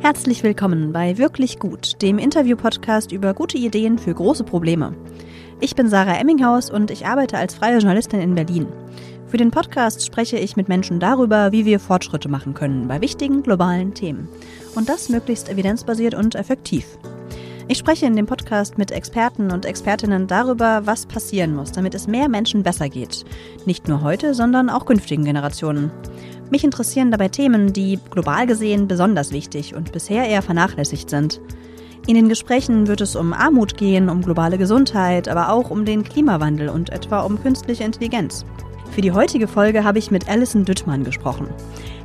Herzlich willkommen bei Wirklich Gut, dem Interview-Podcast über gute Ideen für große Probleme. Ich bin Sarah Emminghaus und ich arbeite als freie Journalistin in Berlin. Für den Podcast spreche ich mit Menschen darüber, wie wir Fortschritte machen können bei wichtigen globalen Themen. Und das möglichst evidenzbasiert und effektiv. Ich spreche in dem Podcast mit Experten und Expertinnen darüber, was passieren muss, damit es mehr Menschen besser geht. Nicht nur heute, sondern auch künftigen Generationen. Mich interessieren dabei Themen, die global gesehen besonders wichtig und bisher eher vernachlässigt sind. In den Gesprächen wird es um Armut gehen, um globale Gesundheit, aber auch um den Klimawandel und etwa um künstliche Intelligenz. Für die heutige Folge habe ich mit Alison Düttmann gesprochen.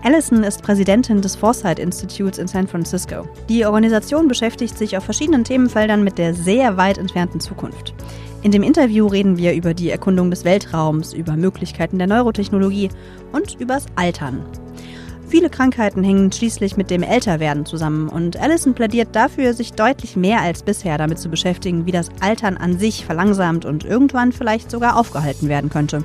Allison ist Präsidentin des Foresight Institutes in San Francisco. Die Organisation beschäftigt sich auf verschiedenen Themenfeldern mit der sehr weit entfernten Zukunft. In dem Interview reden wir über die Erkundung des Weltraums, über Möglichkeiten der Neurotechnologie und übers Altern. Viele Krankheiten hängen schließlich mit dem Älterwerden zusammen und Allison plädiert dafür, sich deutlich mehr als bisher damit zu beschäftigen, wie das Altern an sich verlangsamt und irgendwann vielleicht sogar aufgehalten werden könnte.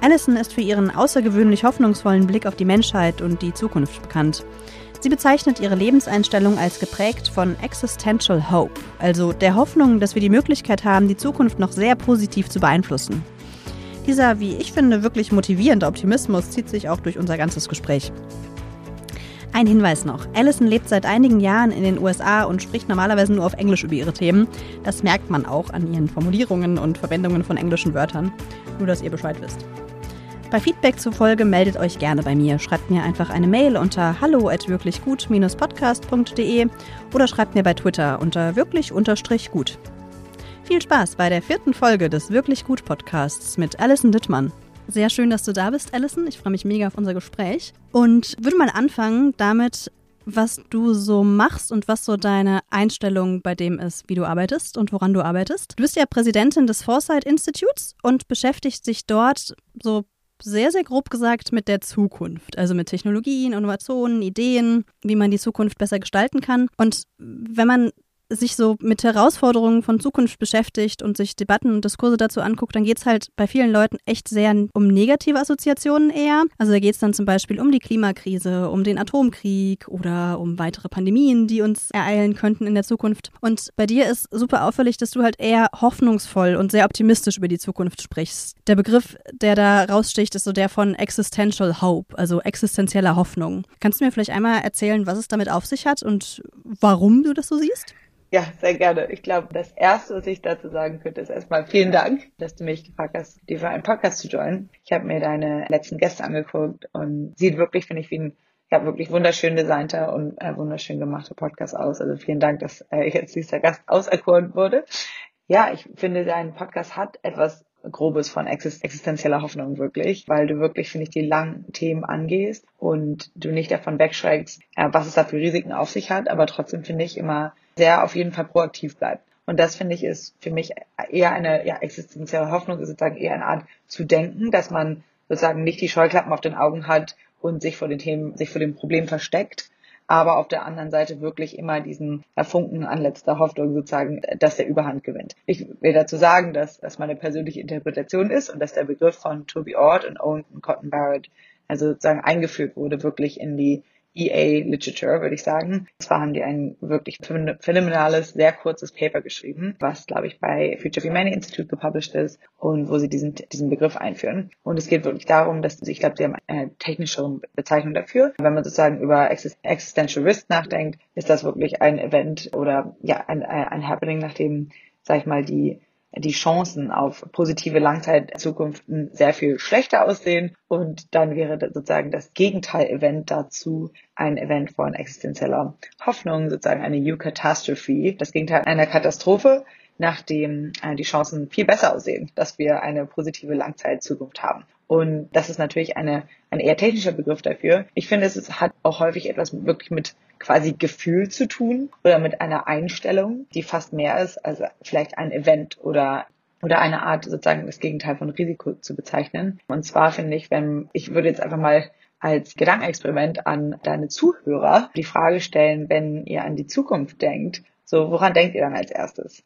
Allison ist für ihren außergewöhnlich hoffnungsvollen Blick auf die Menschheit und die Zukunft bekannt. Sie bezeichnet ihre Lebenseinstellung als geprägt von Existential Hope, also der Hoffnung, dass wir die Möglichkeit haben, die Zukunft noch sehr positiv zu beeinflussen. Dieser, wie ich finde, wirklich motivierende Optimismus zieht sich auch durch unser ganzes Gespräch. Ein Hinweis noch. Allison lebt seit einigen Jahren in den USA und spricht normalerweise nur auf Englisch über ihre Themen. Das merkt man auch an ihren Formulierungen und Verwendungen von englischen Wörtern. Nur, dass ihr Bescheid wisst. Bei Feedback zur Folge meldet euch gerne bei mir. Schreibt mir einfach eine Mail unter hallo at wirklichgut-podcast.de oder schreibt mir bei Twitter unter wirklich-gut. Viel Spaß bei der vierten Folge des Wirklich Gut Podcasts mit Alison Dittmann. Sehr schön, dass du da bist, Alison. Ich freue mich mega auf unser Gespräch und würde mal anfangen damit, was du so machst und was so deine Einstellung bei dem ist, wie du arbeitest und woran du arbeitest. Du bist ja Präsidentin des Foresight Institutes und beschäftigst dich dort so sehr, sehr grob gesagt mit der Zukunft. Also mit Technologien, Innovationen, Ideen, wie man die Zukunft besser gestalten kann. Und wenn man sich so mit Herausforderungen von Zukunft beschäftigt und sich Debatten und Diskurse dazu anguckt, dann geht es halt bei vielen Leuten echt sehr um negative Assoziationen eher. Also da geht es dann zum Beispiel um die Klimakrise, um den Atomkrieg oder um weitere Pandemien, die uns ereilen könnten in der Zukunft. Und bei dir ist super auffällig, dass du halt eher hoffnungsvoll und sehr optimistisch über die Zukunft sprichst. Der Begriff, der da raussticht, ist so der von Existential Hope, also existenzieller Hoffnung. Kannst du mir vielleicht einmal erzählen, was es damit auf sich hat und warum du das so siehst? Ja, sehr gerne. Ich glaube, das Erste, was ich dazu sagen könnte, ist erstmal vielen Dank, dass du mich gefragt hast, dir für einen Podcast zu joinen. Ich habe mir deine letzten Gäste angeguckt und sieht wirklich, finde ich, wie ein ja, wirklich wunderschön designter und äh, wunderschön gemachter Podcast aus. Also vielen Dank, dass äh, jetzt dieser Gast auserkoren wurde. Ja, ich finde, dein Podcast hat etwas Grobes von existenzieller Hoffnung wirklich, weil du wirklich, finde ich, die langen Themen angehst und du nicht davon wegschreckst, äh, was es da für Risiken auf sich hat, aber trotzdem finde ich immer sehr auf jeden Fall proaktiv bleibt. Und das finde ich ist für mich eher eine ja, existenzielle Hoffnung, ist sozusagen eher eine Art zu denken, dass man sozusagen nicht die Scheuklappen auf den Augen hat und sich vor den Themen, sich vor dem Problem versteckt, aber auf der anderen Seite wirklich immer diesen Funken an letzter Hoffnung sozusagen, dass der Überhand gewinnt. Ich will dazu sagen, dass das meine persönliche Interpretation ist und dass der Begriff von Toby Ord und Owen Cotton Barrett also sozusagen eingeführt wurde wirklich in die EA Literature, würde ich sagen. Zwar haben die ein wirklich phänomenales, sehr kurzes Paper geschrieben, was, glaube ich, bei Future of Humanity Institute gepublished ist und wo sie diesen, diesen Begriff einführen. Und es geht wirklich darum, dass, ich glaube, sie haben eine technische Bezeichnung dafür. Wenn man sozusagen über Existential Risk nachdenkt, ist das wirklich ein Event oder ja, ein, ein Happening, nachdem, sag ich mal, die die Chancen auf positive Langzeitzukunften sehr viel schlechter aussehen. Und dann wäre sozusagen das Gegenteil-Event dazu ein Event von existenzieller Hoffnung, sozusagen eine Eucatastrophe, das Gegenteil einer Katastrophe, nachdem äh, die Chancen viel besser aussehen, dass wir eine positive Langzeitzukunft haben. Und das ist natürlich eine, ein eher technischer Begriff dafür. Ich finde, es hat auch häufig etwas wirklich mit quasi Gefühl zu tun oder mit einer Einstellung, die fast mehr ist als vielleicht ein Event oder oder eine Art sozusagen das Gegenteil von Risiko zu bezeichnen. Und zwar finde ich, wenn ich würde jetzt einfach mal als Gedankenexperiment an deine Zuhörer die Frage stellen, wenn ihr an die Zukunft denkt, so woran denkt ihr dann als erstes?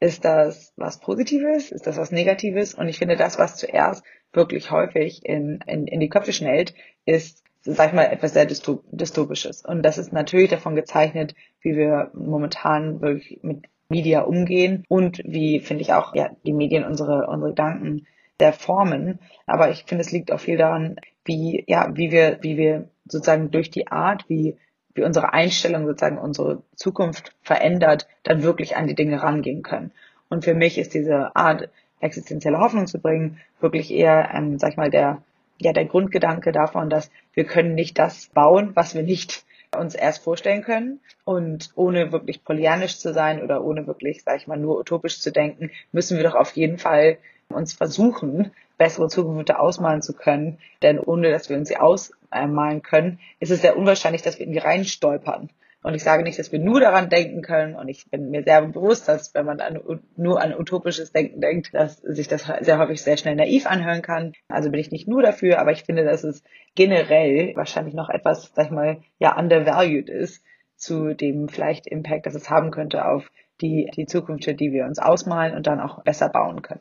Ist das was Positives? Ist das was Negatives? Und ich finde, das, was zuerst wirklich häufig in, in, in die Köpfe schnellt, ist sag ich mal, etwas sehr dystopisches. Und das ist natürlich davon gezeichnet, wie wir momentan wirklich mit Media umgehen und wie, finde ich auch, ja, die Medien unsere, unsere Gedanken der formen. Aber ich finde, es liegt auch viel daran, wie, ja, wie wir, wie wir sozusagen durch die Art, wie, wie unsere Einstellung sozusagen unsere Zukunft verändert, dann wirklich an die Dinge rangehen können. Und für mich ist diese Art, existenzielle Hoffnung zu bringen, wirklich eher, ähm, sag ich mal, der, ja, der Grundgedanke davon, dass wir können nicht das bauen, was wir nicht uns erst vorstellen können. Und ohne wirklich polyanisch zu sein oder ohne wirklich, sag ich mal, nur utopisch zu denken, müssen wir doch auf jeden Fall uns versuchen, bessere Zukunft ausmalen zu können. Denn ohne dass wir uns sie ausmalen können, ist es sehr unwahrscheinlich, dass wir in die Reihen stolpern. Und ich sage nicht, dass wir nur daran denken können. Und ich bin mir sehr bewusst, dass wenn man an, nur an utopisches Denken denkt, dass sich das sehr häufig sehr schnell naiv anhören kann. Also bin ich nicht nur dafür, aber ich finde, dass es generell wahrscheinlich noch etwas, sag ich mal, ja, undervalued ist zu dem vielleicht Impact, das es haben könnte auf die, die Zukunft, die wir uns ausmalen und dann auch besser bauen können.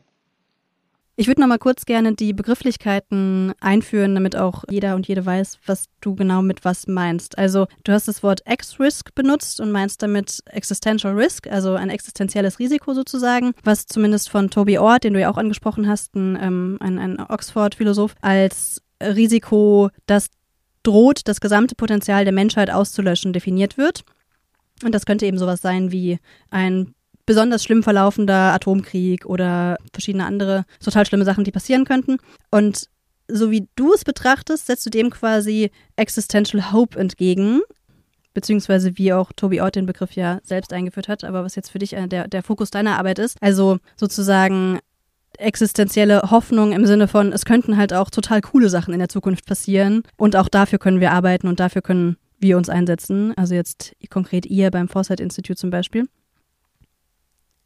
Ich würde noch mal kurz gerne die Begrifflichkeiten einführen, damit auch jeder und jede weiß, was du genau mit was meinst. Also du hast das Wort X-Risk benutzt und meinst damit Existential Risk, also ein existenzielles Risiko sozusagen, was zumindest von Toby Ord, den du ja auch angesprochen hast, ein, ähm, ein, ein Oxford-Philosoph, als Risiko, das droht, das gesamte Potenzial der Menschheit auszulöschen, definiert wird. Und das könnte eben sowas sein wie ein besonders schlimm verlaufender Atomkrieg oder verschiedene andere total schlimme Sachen, die passieren könnten. Und so wie du es betrachtest, setzt du dem quasi Existential Hope entgegen, beziehungsweise wie auch Toby Ort den Begriff ja selbst eingeführt hat, aber was jetzt für dich der, der Fokus deiner Arbeit ist. Also sozusagen existenzielle Hoffnung im Sinne von, es könnten halt auch total coole Sachen in der Zukunft passieren und auch dafür können wir arbeiten und dafür können wir uns einsetzen. Also jetzt konkret ihr beim Foresight Institute zum Beispiel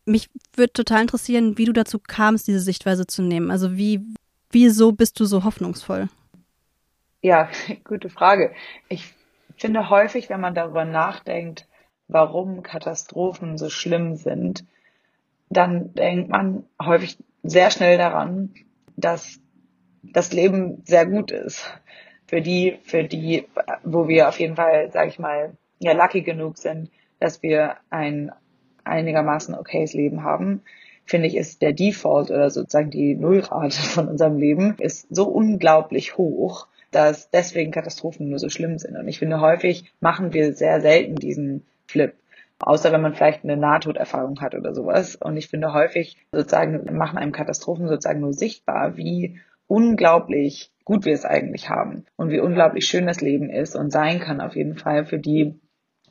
mich würde total interessieren, wie du dazu kamst, diese Sichtweise zu nehmen. Also wie, wieso bist du so hoffnungsvoll? Ja, gute Frage. Ich finde häufig, wenn man darüber nachdenkt, warum Katastrophen so schlimm sind, dann denkt man häufig sehr schnell daran, dass das Leben sehr gut ist. Für die, für die, wo wir auf jeden Fall, sage ich mal, ja lucky genug sind, dass wir ein einigermaßen okayes Leben haben, finde ich, ist der Default oder sozusagen die Nullrate von unserem Leben ist so unglaublich hoch, dass deswegen Katastrophen nur so schlimm sind. Und ich finde, häufig machen wir sehr selten diesen Flip. Außer wenn man vielleicht eine Nahtoderfahrung hat oder sowas. Und ich finde häufig sozusagen machen einem Katastrophen sozusagen nur sichtbar, wie unglaublich gut wir es eigentlich haben und wie unglaublich schön das Leben ist und sein kann auf jeden Fall für die,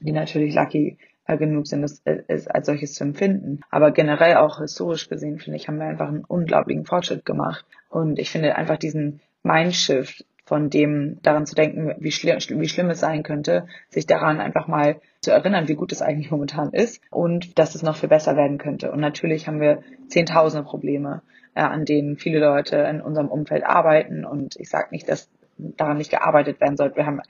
die natürlich lucky genug sind, es, es als solches zu empfinden. Aber generell auch historisch gesehen, finde ich, haben wir einfach einen unglaublichen Fortschritt gemacht. Und ich finde einfach diesen Mindshift von dem daran zu denken, wie, schlimm, wie schlimm es sein könnte, sich daran einfach mal zu erinnern, wie gut es eigentlich momentan ist und dass es noch viel besser werden könnte. Und natürlich haben wir zehntausende Probleme, äh, an denen viele Leute in unserem Umfeld arbeiten. Und ich sage nicht, dass daran nicht gearbeitet werden sollte. Wir haben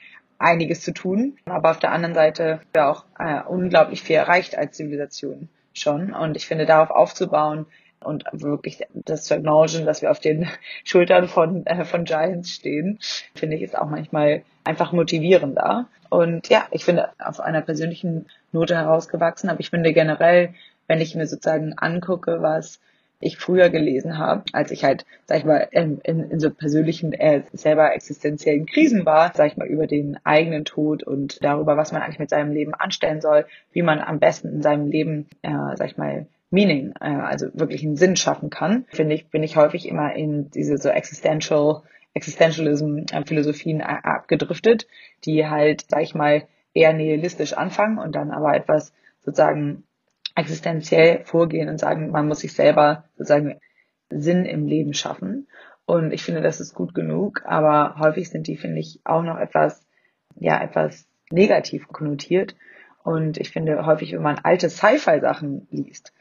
einiges zu tun. Aber auf der anderen Seite wir auch äh, unglaublich viel erreicht als Zivilisation schon. Und ich finde, darauf aufzubauen und wirklich das zu acknowledgen, dass wir auf den Schultern von, äh, von Giants stehen, finde ich, ist auch manchmal einfach motivierender. Und ja, ich finde, auf einer persönlichen Note herausgewachsen, aber ich finde generell, wenn ich mir sozusagen angucke, was ich früher gelesen habe, als ich halt, sag ich mal, in, in, in so persönlichen, äh, selber existenziellen Krisen war, sag ich mal, über den eigenen Tod und darüber, was man eigentlich mit seinem Leben anstellen soll, wie man am besten in seinem Leben, äh, sag ich mal, Meaning, äh, also wirklich einen Sinn schaffen kann, finde ich, bin ich häufig immer in diese so existential, Existentialism äh, äh, abgedriftet, die halt, sag ich mal, eher nihilistisch anfangen und dann aber etwas sozusagen existenziell vorgehen und sagen, man muss sich selber sozusagen Sinn im Leben schaffen. Und ich finde, das ist gut genug, aber häufig sind die, finde ich, auch noch etwas, ja, etwas negativ konnotiert. Und ich finde häufig, wenn man alte Sci-Fi-Sachen liest,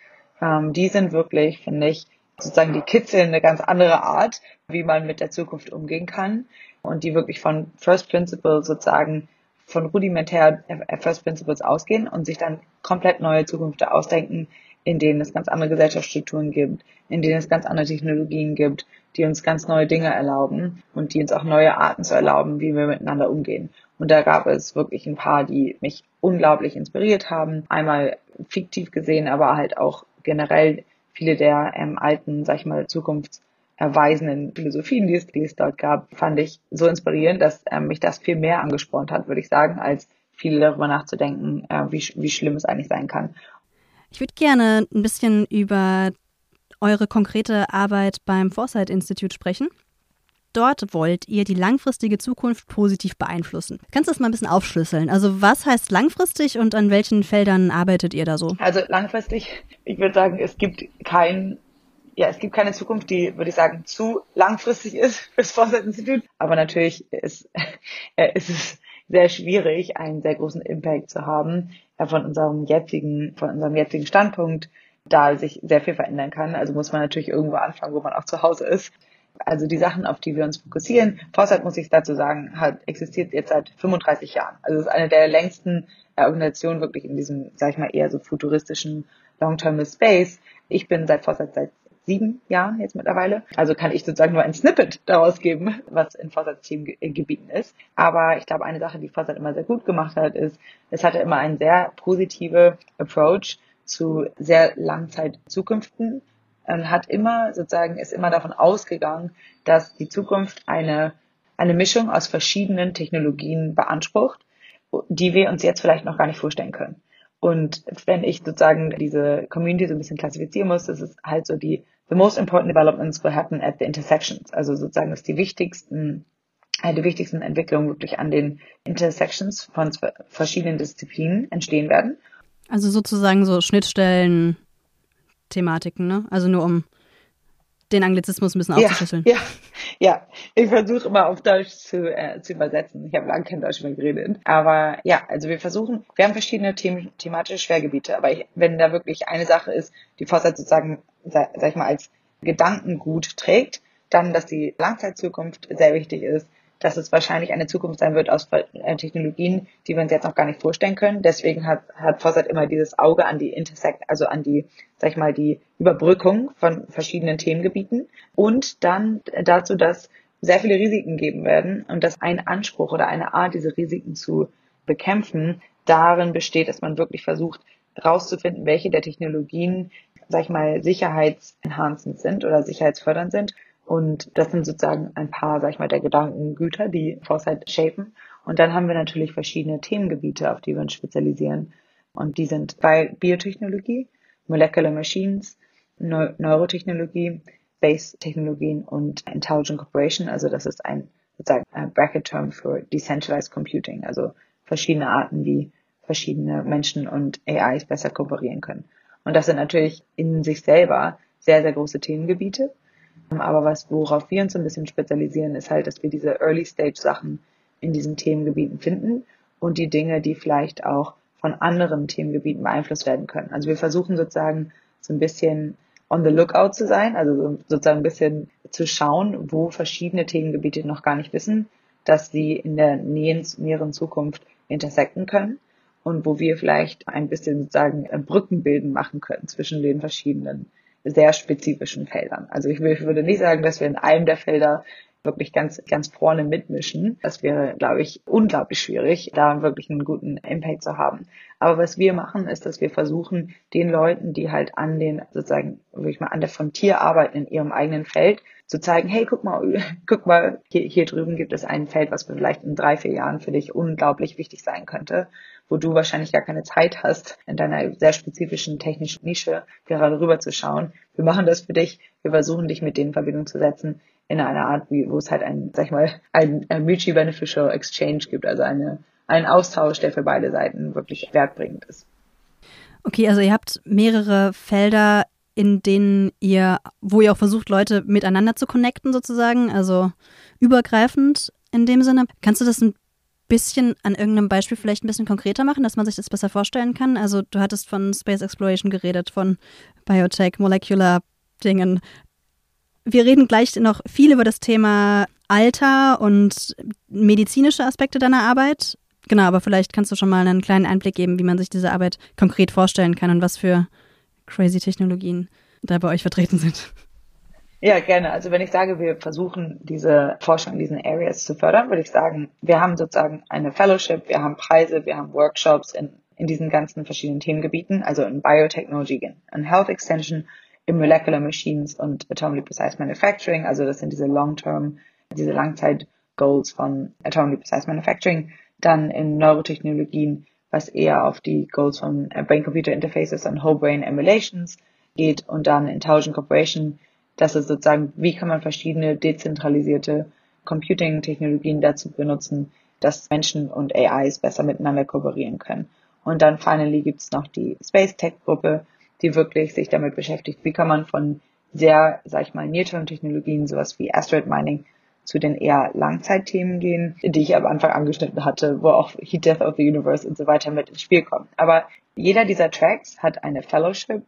ähm, die sind wirklich, finde ich, sozusagen die kitzeln eine ganz andere Art, wie man mit der Zukunft umgehen kann und die wirklich von First Principle sozusagen von rudimentär First Principles ausgehen und sich dann komplett neue Zukünfte ausdenken, in denen es ganz andere Gesellschaftsstrukturen gibt, in denen es ganz andere Technologien gibt, die uns ganz neue Dinge erlauben und die uns auch neue Arten zu erlauben, wie wir miteinander umgehen. Und da gab es wirklich ein paar, die mich unglaublich inspiriert haben. Einmal fiktiv gesehen, aber halt auch generell viele der ähm, alten, sag ich mal, zukunftserweisenden Philosophien, die es, die es dort gab, fand ich so inspirierend, dass ähm, mich das viel mehr angespornt hat, würde ich sagen, als viel darüber nachzudenken, äh, wie, wie schlimm es eigentlich sein kann. Ich würde gerne ein bisschen über eure konkrete Arbeit beim Foresight Institute sprechen. Dort wollt ihr die langfristige Zukunft positiv beeinflussen. Kannst du das mal ein bisschen aufschlüsseln? Also was heißt langfristig und an welchen Feldern arbeitet ihr da so? Also langfristig, ich würde sagen, es gibt kein ja, es gibt keine Zukunft, die, würde ich sagen, zu langfristig ist fürs Foresight Institute. Aber natürlich ist, äh, ist es sehr schwierig, einen sehr großen Impact zu haben äh, von unserem jetzigen, von unserem jetzigen Standpunkt, da sich sehr viel verändern kann. Also muss man natürlich irgendwo anfangen, wo man auch zu Hause ist. Also die Sachen, auf die wir uns fokussieren. Foresight, muss ich dazu sagen, hat existiert jetzt seit 35 Jahren. Also es ist eine der längsten äh, Organisationen wirklich in diesem, sag ich mal, eher so futuristischen Long-Term Space. Ich bin seit Foresight seit sieben Jahren jetzt mittlerweile. Also kann ich sozusagen nur ein Snippet daraus geben, was in Forsights Themengebieten ist. Aber ich glaube, eine Sache, die Forsight immer sehr gut gemacht hat, ist, es hatte immer einen sehr positive Approach zu sehr Langzeitzukünften und hat immer sozusagen, ist immer davon ausgegangen, dass die Zukunft eine, eine Mischung aus verschiedenen Technologien beansprucht, die wir uns jetzt vielleicht noch gar nicht vorstellen können. Und wenn ich sozusagen diese Community so ein bisschen klassifizieren muss, das ist halt so die, the most important developments will happen at the intersections. Also sozusagen, dass die wichtigsten, äh, die wichtigsten Entwicklungen wirklich an den Intersections von verschiedenen Disziplinen entstehen werden. Also sozusagen so Schnittstellen, Thematiken, ne? Also nur um den Anglizismus ein bisschen ja, aufzuschlüsseln. Ja, ja. Ich versuche immer auf Deutsch zu, äh, zu übersetzen. Ich habe lange kein Deutsch mehr geredet. Aber ja, also wir versuchen, wir haben verschiedene them thematische Schwergebiete. Aber ich, wenn da wirklich eine Sache ist, die Vossart sozusagen, sag, ich mal, als Gedankengut trägt, dann, dass die Langzeitzukunft sehr wichtig ist, dass es wahrscheinlich eine Zukunft sein wird aus äh, Technologien, die wir uns jetzt noch gar nicht vorstellen können. Deswegen hat, hat Fossat immer dieses Auge an die Intersect, also an die, sag ich mal, die Überbrückung von verschiedenen Themengebieten und dann dazu, dass sehr viele Risiken geben werden und dass ein Anspruch oder eine Art, diese Risiken zu bekämpfen, darin besteht, dass man wirklich versucht, herauszufinden, welche der Technologien, sag ich mal, sicherheitsenhancend sind oder sicherheitsfördernd sind und das sind sozusagen ein paar, sag ich mal, der Gedankengüter, die Foresight shapen. Und dann haben wir natürlich verschiedene Themengebiete, auf die wir uns spezialisieren. Und die sind bei Biotechnologie, Molecular Machines, Neu Neurotechnologie, Base-Technologien und Intelligent Corporation. Also das ist ein sozusagen ein Bracket-Term für Decentralized Computing, also verschiedene Arten, wie verschiedene Menschen und AIs besser kooperieren können. Und das sind natürlich in sich selber sehr, sehr große Themengebiete. Aber was, worauf wir uns ein bisschen spezialisieren, ist halt, dass wir diese Early-Stage-Sachen in diesen Themengebieten finden und die Dinge, die vielleicht auch von anderen Themengebieten beeinflusst werden können. Also wir versuchen sozusagen so ein bisschen on the lookout zu sein, also sozusagen ein bisschen zu schauen, wo verschiedene Themengebiete noch gar nicht wissen, dass sie in der näheren Zukunft intersecten können und wo wir vielleicht ein bisschen sozusagen Brückenbilden machen können zwischen den verschiedenen sehr spezifischen Feldern. Also ich würde nicht sagen, dass wir in einem der Felder wirklich ganz, ganz vorne mitmischen. Das wäre, glaube ich, unglaublich schwierig, da wirklich einen guten Impact zu haben. Aber was wir machen, ist, dass wir versuchen, den Leuten, die halt an den, sozusagen, wirklich mal an der Frontier arbeiten in ihrem eigenen Feld, zu zeigen, hey, guck mal, guck mal, hier, hier drüben gibt es ein Feld, was vielleicht in drei, vier Jahren für dich unglaublich wichtig sein könnte wo du wahrscheinlich gar keine Zeit hast, in deiner sehr spezifischen technischen Nische gerade rüber zu schauen. Wir machen das für dich. Wir versuchen dich mit denen in Verbindung zu setzen in einer Art, wie, wo es halt ein, sag ich mal, ein, ein mutually beneficial exchange gibt, also eine, einen Austausch, der für beide Seiten wirklich wertbringend ist. Okay, also ihr habt mehrere Felder, in denen ihr, wo ihr auch versucht, Leute miteinander zu connecten sozusagen, also übergreifend in dem Sinne. Kannst du das ein bisschen an irgendeinem Beispiel vielleicht ein bisschen konkreter machen, dass man sich das besser vorstellen kann? Also du hattest von Space Exploration geredet, von Biotech, Molecular Dingen. Wir reden gleich noch viel über das Thema Alter und medizinische Aspekte deiner Arbeit. Genau, aber vielleicht kannst du schon mal einen kleinen Einblick geben, wie man sich diese Arbeit konkret vorstellen kann und was für crazy Technologien da bei euch vertreten sind. Ja, gerne. Also wenn ich sage, wir versuchen diese Forschung in diesen Areas zu fördern, würde ich sagen, wir haben sozusagen eine Fellowship, wir haben Preise, wir haben Workshops in, in diesen ganzen verschiedenen Themengebieten, also in Biotechnology, in Health Extension, in Molecular Machines und Atomically Precise Manufacturing. Also das sind diese Long-Term, diese Langzeit-Goals von Atomically Precise Manufacturing. Dann in Neurotechnologien, was eher auf die Goals von Brain-Computer Interfaces und Whole Brain Emulations geht. Und dann Intelligent Corporation, das ist sozusagen, wie kann man verschiedene dezentralisierte Computing-Technologien dazu benutzen, dass Menschen und AIs besser miteinander kooperieren können. Und dann finally gibt es noch die Space Tech Gruppe, die wirklich sich damit beschäftigt, wie kann man von sehr, sag ich mal, Near-Term-Technologien, sowas wie Asteroid Mining, zu den eher Langzeitthemen gehen, die ich am Anfang angeschnitten hatte, wo auch Heat Death of the Universe und so weiter mit ins Spiel kommen. Aber jeder dieser Tracks hat eine Fellowship,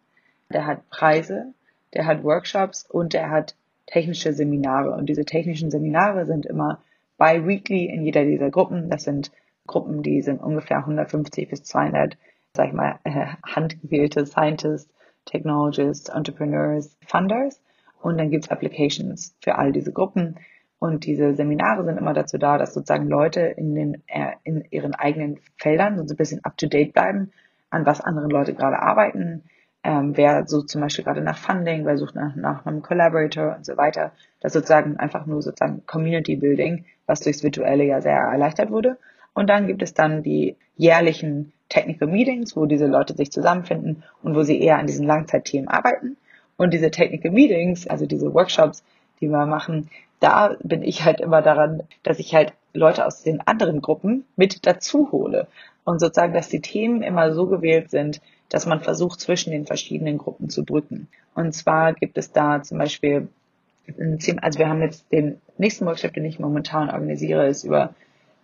der hat Preise, der hat Workshops und der hat technische Seminare. Und diese technischen Seminare sind immer bi-weekly in jeder dieser Gruppen. Das sind Gruppen, die sind ungefähr 150 bis 200, sag ich mal, äh, handgewählte Scientists, Technologists, Entrepreneurs, Funders. Und dann gibt's Applications für all diese Gruppen. Und diese Seminare sind immer dazu da, dass sozusagen Leute in, den, äh, in ihren eigenen Feldern so ein bisschen up-to-date bleiben, an was andere Leute gerade arbeiten, ähm, wer sucht zum Beispiel gerade nach Funding, wer sucht nach, nach einem Collaborator und so weiter. Das sozusagen einfach nur sozusagen Community Building, was durchs Virtuelle ja sehr erleichtert wurde. Und dann gibt es dann die jährlichen Technical Meetings, wo diese Leute sich zusammenfinden und wo sie eher an diesen Langzeitthemen arbeiten. Und diese Technical Meetings, also diese Workshops, die wir machen, da bin ich halt immer daran, dass ich halt Leute aus den anderen Gruppen mit dazu hole. Und sozusagen, dass die Themen immer so gewählt sind, dass man versucht, zwischen den verschiedenen Gruppen zu brücken. Und zwar gibt es da zum Beispiel, also wir haben jetzt den nächsten Workshop, den ich momentan organisiere, ist über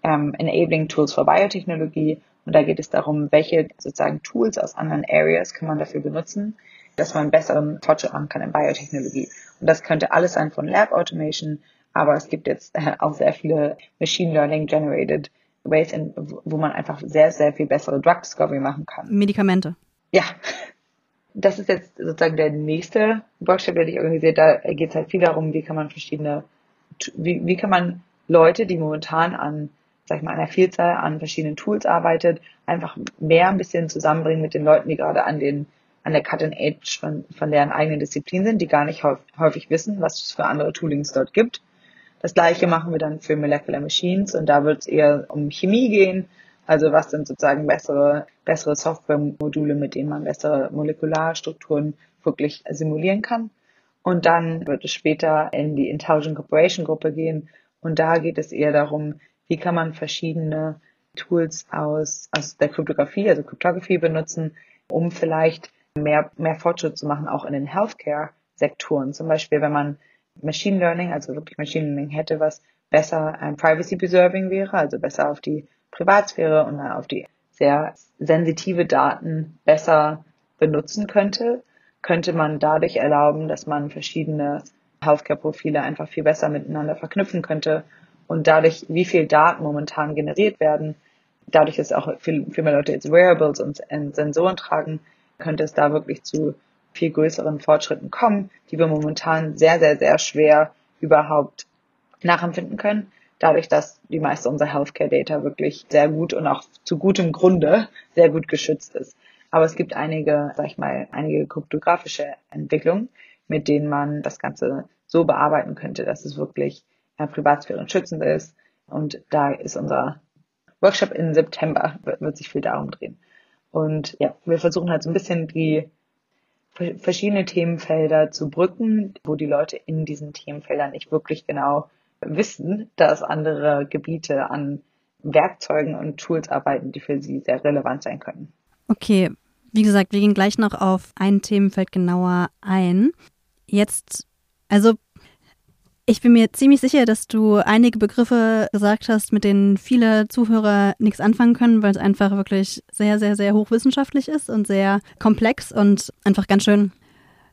ähm, Enabling Tools for Biotechnologie. Und da geht es darum, welche sozusagen Tools aus anderen Areas kann man dafür benutzen, dass man besseren Fortschritt machen kann in Biotechnologie. Und das könnte alles sein von Lab Automation, aber es gibt jetzt äh, auch sehr viele Machine Learning Generated Ways, wo man einfach sehr, sehr viel bessere Drug Discovery machen kann. Medikamente. Ja. Das ist jetzt sozusagen der nächste Workshop, den ich organisiere. Da geht es halt viel darum, wie kann man verschiedene, wie, wie kann man Leute, die momentan an, sag ich mal, einer Vielzahl an verschiedenen Tools arbeitet, einfach mehr ein bisschen zusammenbringen mit den Leuten, die gerade an den an der Cut and Edge von, von deren eigenen Disziplin sind, die gar nicht häufig wissen, was es für andere Toolings dort gibt. Das gleiche machen wir dann für Molecular Machines und da wird es eher um Chemie gehen. Also was sind sozusagen bessere, bessere Software-Module, mit denen man bessere Molekularstrukturen wirklich simulieren kann. Und dann wird es später in die Intelligent Corporation Gruppe gehen. Und da geht es eher darum, wie kann man verschiedene Tools aus, aus der Kryptographie, also Cryptography benutzen, um vielleicht mehr, mehr Fortschritt zu machen, auch in den Healthcare-Sektoren. Zum Beispiel, wenn man Machine Learning, also wirklich Machine Learning hätte, was besser ähm, Privacy Preserving wäre, also besser auf die Privatsphäre und auf die sehr sensitive Daten besser benutzen könnte, könnte man dadurch erlauben, dass man verschiedene Healthcare-Profile einfach viel besser miteinander verknüpfen könnte und dadurch, wie viel Daten momentan generiert werden, dadurch, dass auch viel, viel mehr Leute jetzt Wearables und Sensoren tragen, könnte es da wirklich zu viel größeren Fortschritten kommen, die wir momentan sehr, sehr, sehr schwer überhaupt nachempfinden können. Dadurch, dass die meiste unserer Healthcare Data wirklich sehr gut und auch zu gutem Grunde sehr gut geschützt ist. Aber es gibt einige, sag ich mal, einige kryptografische Entwicklungen, mit denen man das Ganze so bearbeiten könnte, dass es wirklich ja, Privatsphäre schützend ist. Und da ist unser Workshop im September, wird, wird sich viel darum drehen. Und ja, wir versuchen halt so ein bisschen die verschiedene Themenfelder zu brücken, wo die Leute in diesen Themenfeldern nicht wirklich genau wissen, dass andere Gebiete an Werkzeugen und Tools arbeiten, die für sie sehr relevant sein können. Okay, wie gesagt, wir gehen gleich noch auf ein Themenfeld genauer ein. Jetzt, also ich bin mir ziemlich sicher, dass du einige Begriffe gesagt hast, mit denen viele Zuhörer nichts anfangen können, weil es einfach wirklich sehr, sehr, sehr hochwissenschaftlich ist und sehr komplex und einfach ganz schön,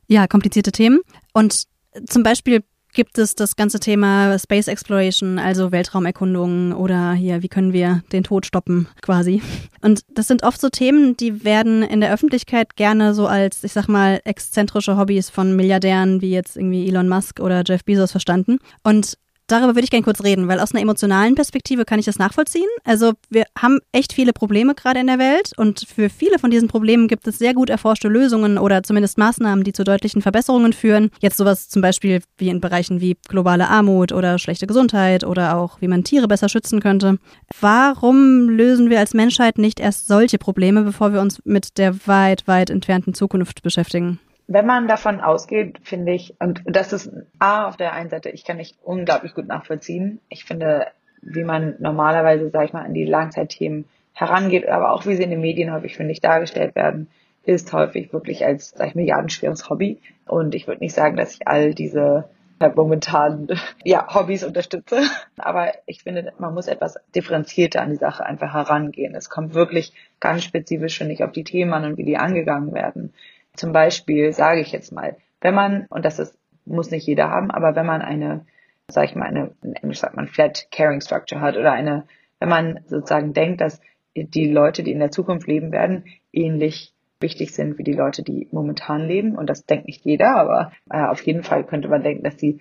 ja, komplizierte Themen. Und zum Beispiel gibt es das ganze Thema Space Exploration, also Weltraumerkundungen oder hier, wie können wir den Tod stoppen quasi. Und das sind oft so Themen, die werden in der Öffentlichkeit gerne so als, ich sag mal, exzentrische Hobbys von Milliardären wie jetzt irgendwie Elon Musk oder Jeff Bezos verstanden. Und Darüber würde ich gerne kurz reden, weil aus einer emotionalen Perspektive kann ich das nachvollziehen. Also wir haben echt viele Probleme gerade in der Welt und für viele von diesen Problemen gibt es sehr gut erforschte Lösungen oder zumindest Maßnahmen, die zu deutlichen Verbesserungen führen. Jetzt sowas zum Beispiel wie in Bereichen wie globale Armut oder schlechte Gesundheit oder auch wie man Tiere besser schützen könnte. Warum lösen wir als Menschheit nicht erst solche Probleme, bevor wir uns mit der weit, weit entfernten Zukunft beschäftigen? Wenn man davon ausgeht, finde ich, und das ist A auf der einen Seite, ich kann nicht unglaublich gut nachvollziehen. Ich finde, wie man normalerweise, sag ich mal, an die Langzeitthemen herangeht, aber auch wie sie in den Medien häufig, finde ich, dargestellt werden, ist häufig wirklich als, sag ich, milliardenschweres Hobby. Und ich würde nicht sagen, dass ich all diese halt momentan ja, Hobbys unterstütze. Aber ich finde, man muss etwas differenzierter an die Sache einfach herangehen. Es kommt wirklich ganz spezifisch, finde ich, auf die Themen an und wie die angegangen werden. Zum Beispiel sage ich jetzt mal, wenn man, und das ist, muss nicht jeder haben, aber wenn man eine, sage ich mal, eine, in Englisch sagt man Flat Caring Structure hat oder eine, wenn man sozusagen denkt, dass die Leute, die in der Zukunft leben werden, ähnlich wichtig sind wie die Leute, die momentan leben. Und das denkt nicht jeder, aber äh, auf jeden Fall könnte man denken, dass sie,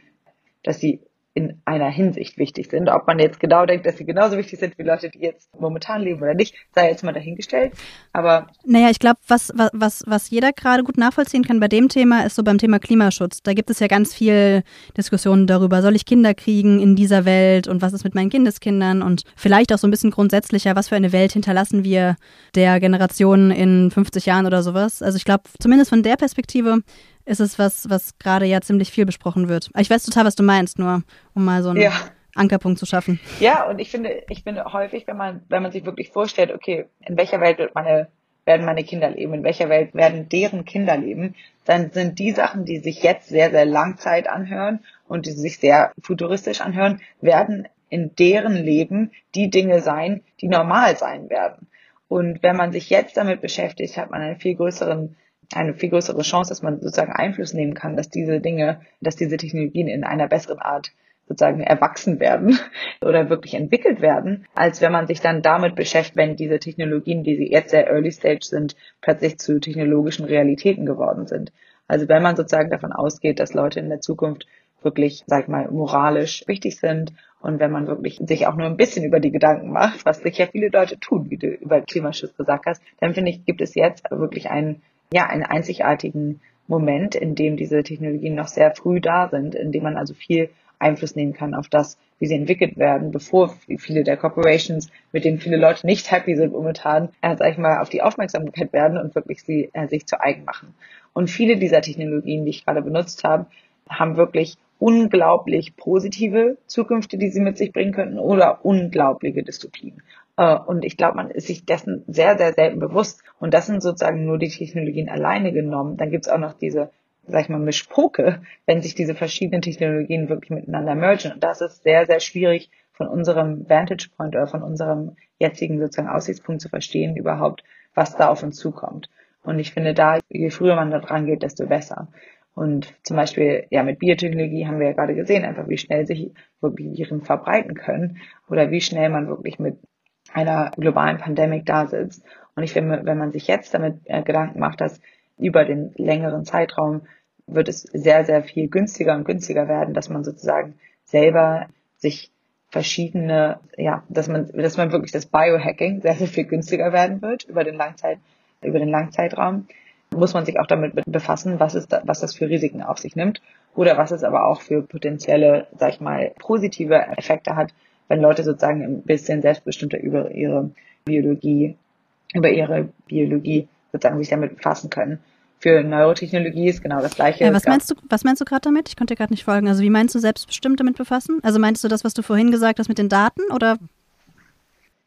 dass sie in einer Hinsicht wichtig sind. Ob man jetzt genau denkt, dass sie genauso wichtig sind wie Leute, die jetzt momentan leben oder nicht, sei jetzt mal dahingestellt. Aber naja, ich glaube, was, was, was jeder gerade gut nachvollziehen kann bei dem Thema, ist so beim Thema Klimaschutz. Da gibt es ja ganz viel Diskussionen darüber, soll ich Kinder kriegen in dieser Welt und was ist mit meinen Kindeskindern und vielleicht auch so ein bisschen grundsätzlicher, was für eine Welt hinterlassen wir der Generation in 50 Jahren oder sowas. Also ich glaube, zumindest von der Perspektive ist es was, was gerade ja ziemlich viel besprochen wird. Ich weiß total, was du meinst, nur um mal so einen ja. Ankerpunkt zu schaffen. Ja, und ich finde, ich finde häufig, wenn man, wenn man sich wirklich vorstellt, okay, in welcher Welt wird meine, werden meine Kinder leben, in welcher Welt werden deren Kinder leben, dann sind die Sachen, die sich jetzt sehr, sehr Langzeit anhören und die sich sehr futuristisch anhören, werden in deren Leben die Dinge sein, die normal sein werden. Und wenn man sich jetzt damit beschäftigt, hat man einen viel größeren eine viel größere Chance, dass man sozusagen Einfluss nehmen kann, dass diese Dinge, dass diese Technologien in einer besseren Art sozusagen erwachsen werden oder wirklich entwickelt werden, als wenn man sich dann damit beschäftigt, wenn diese Technologien, die jetzt sehr early stage sind, plötzlich zu technologischen Realitäten geworden sind. Also wenn man sozusagen davon ausgeht, dass Leute in der Zukunft wirklich, sag ich mal, moralisch wichtig sind und wenn man wirklich sich auch nur ein bisschen über die Gedanken macht, was sicher viele Leute tun, wie du über Klimaschutz gesagt hast, dann finde ich, gibt es jetzt wirklich einen ja, einen einzigartigen Moment, in dem diese Technologien noch sehr früh da sind, in dem man also viel Einfluss nehmen kann auf das, wie sie entwickelt werden, bevor viele der Corporations, mit denen viele Leute nicht happy sind momentan, äh, sag ich mal, auf die Aufmerksamkeit werden und wirklich sie äh, sich zu eigen machen. Und viele dieser Technologien, die ich gerade benutzt habe, haben wirklich unglaublich positive Zukünfte, die sie mit sich bringen könnten oder unglaubliche Dystopien. Äh, und ich glaube, man ist sich dessen sehr, sehr selten bewusst. Und das sind sozusagen nur die Technologien alleine genommen. Dann gibt's auch noch diese, sag ich mal, Mischpoke, wenn sich diese verschiedenen Technologien wirklich miteinander mergen. Und das ist sehr, sehr schwierig von unserem Vantage Point oder von unserem jetzigen sozusagen Aussichtspunkt zu verstehen überhaupt, was da auf uns zukommt. Und ich finde da, je früher man da dran geht, desto besser. Und zum Beispiel, ja, mit Biotechnologie haben wir ja gerade gesehen, einfach wie schnell sich Viren verbreiten können oder wie schnell man wirklich mit einer globalen Pandemie da sitzt. Und ich finde, wenn man sich jetzt damit äh, Gedanken macht, dass über den längeren Zeitraum wird es sehr, sehr viel günstiger und günstiger werden, dass man sozusagen selber sich verschiedene, ja, dass man, dass man wirklich das Biohacking sehr, sehr viel günstiger werden wird über den Langzeit, über den Langzeitraum, muss man sich auch damit befassen, was es da, was das für Risiken auf sich nimmt oder was es aber auch für potenzielle, sag ich mal, positive Effekte hat, wenn Leute sozusagen ein bisschen selbstbestimmter über ihre Biologie, über ihre Biologie sozusagen sich damit befassen können. Für Neurotechnologie ist genau das gleiche. Ja, was meinst du, was meinst du gerade damit? Ich konnte gerade nicht folgen. Also wie meinst du selbstbestimmt damit befassen? Also meinst du das, was du vorhin gesagt hast mit den Daten oder?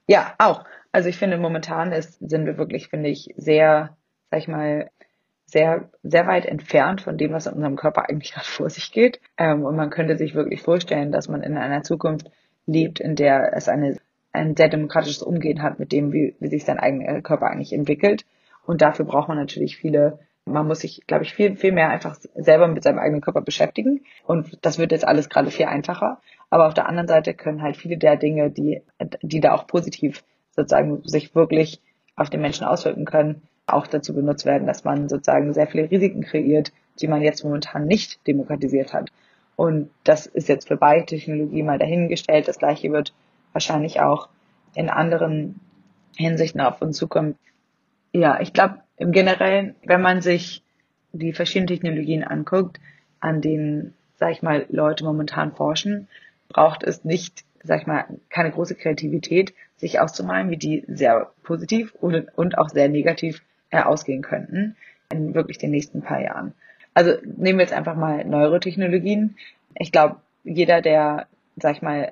Ja, auch. Also ich finde, momentan ist, sind wir wirklich, finde ich, sehr, sag ich mal, sehr, sehr weit entfernt von dem, was in unserem Körper eigentlich gerade vor sich geht. Ähm, und man könnte sich wirklich vorstellen, dass man in einer Zukunft lebt, in der es eine, ein sehr demokratisches Umgehen hat mit dem, wie, wie sich sein eigener Körper eigentlich entwickelt. Und dafür braucht man natürlich viele Man muss sich, glaube ich, viel, viel mehr einfach selber mit seinem eigenen Körper beschäftigen. Und das wird jetzt alles gerade viel einfacher. Aber auf der anderen Seite können halt viele der Dinge, die, die da auch positiv sozusagen sich wirklich auf den Menschen auswirken können, auch dazu benutzt werden, dass man sozusagen sehr viele Risiken kreiert, die man jetzt momentan nicht demokratisiert hat. Und das ist jetzt für Biotechnologie mal dahingestellt. Das gleiche wird wahrscheinlich auch in anderen Hinsichten auf uns zukommen. Ja, ich glaube im Generellen, wenn man sich die verschiedenen Technologien anguckt, an denen, sag ich mal, Leute momentan forschen, braucht es nicht, sag ich mal, keine große Kreativität, sich auszumalen, wie die sehr positiv und, und auch sehr negativ äh, ausgehen könnten in wirklich den nächsten paar Jahren. Also nehmen wir jetzt einfach mal Neurotechnologien. Ich glaube, jeder, der, sag ich mal,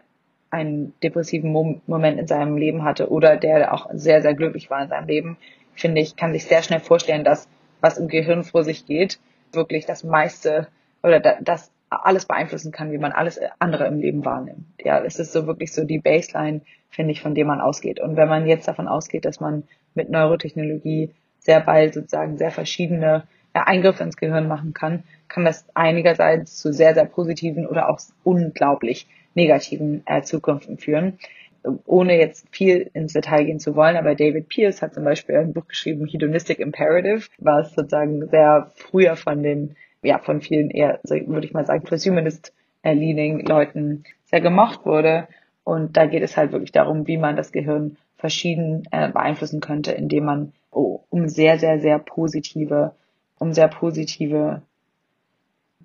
einen depressiven Moment in seinem Leben hatte oder der auch sehr, sehr glücklich war in seinem Leben, finde ich, kann sich sehr schnell vorstellen, dass was im Gehirn vor sich geht, wirklich das meiste oder das alles beeinflussen kann, wie man alles andere im Leben wahrnimmt. Ja, es ist so wirklich so die Baseline, finde ich, von dem man ausgeht. Und wenn man jetzt davon ausgeht, dass man mit Neurotechnologie sehr bald sozusagen sehr verschiedene Eingriffe ins Gehirn machen kann, kann das einigerseits zu sehr, sehr positiven oder auch unglaublich negativen äh, Zukünften führen. Ohne jetzt viel ins Detail gehen zu wollen, aber David Pierce hat zum Beispiel ein Buch geschrieben, Hedonistic Imperative, was sozusagen sehr früher von den, ja, von vielen eher, würde ich mal sagen, Transhumanist äh, Leaning Leuten sehr gemocht wurde. Und da geht es halt wirklich darum, wie man das Gehirn verschieden äh, beeinflussen könnte, indem man oh, um sehr, sehr, sehr positive, um sehr positive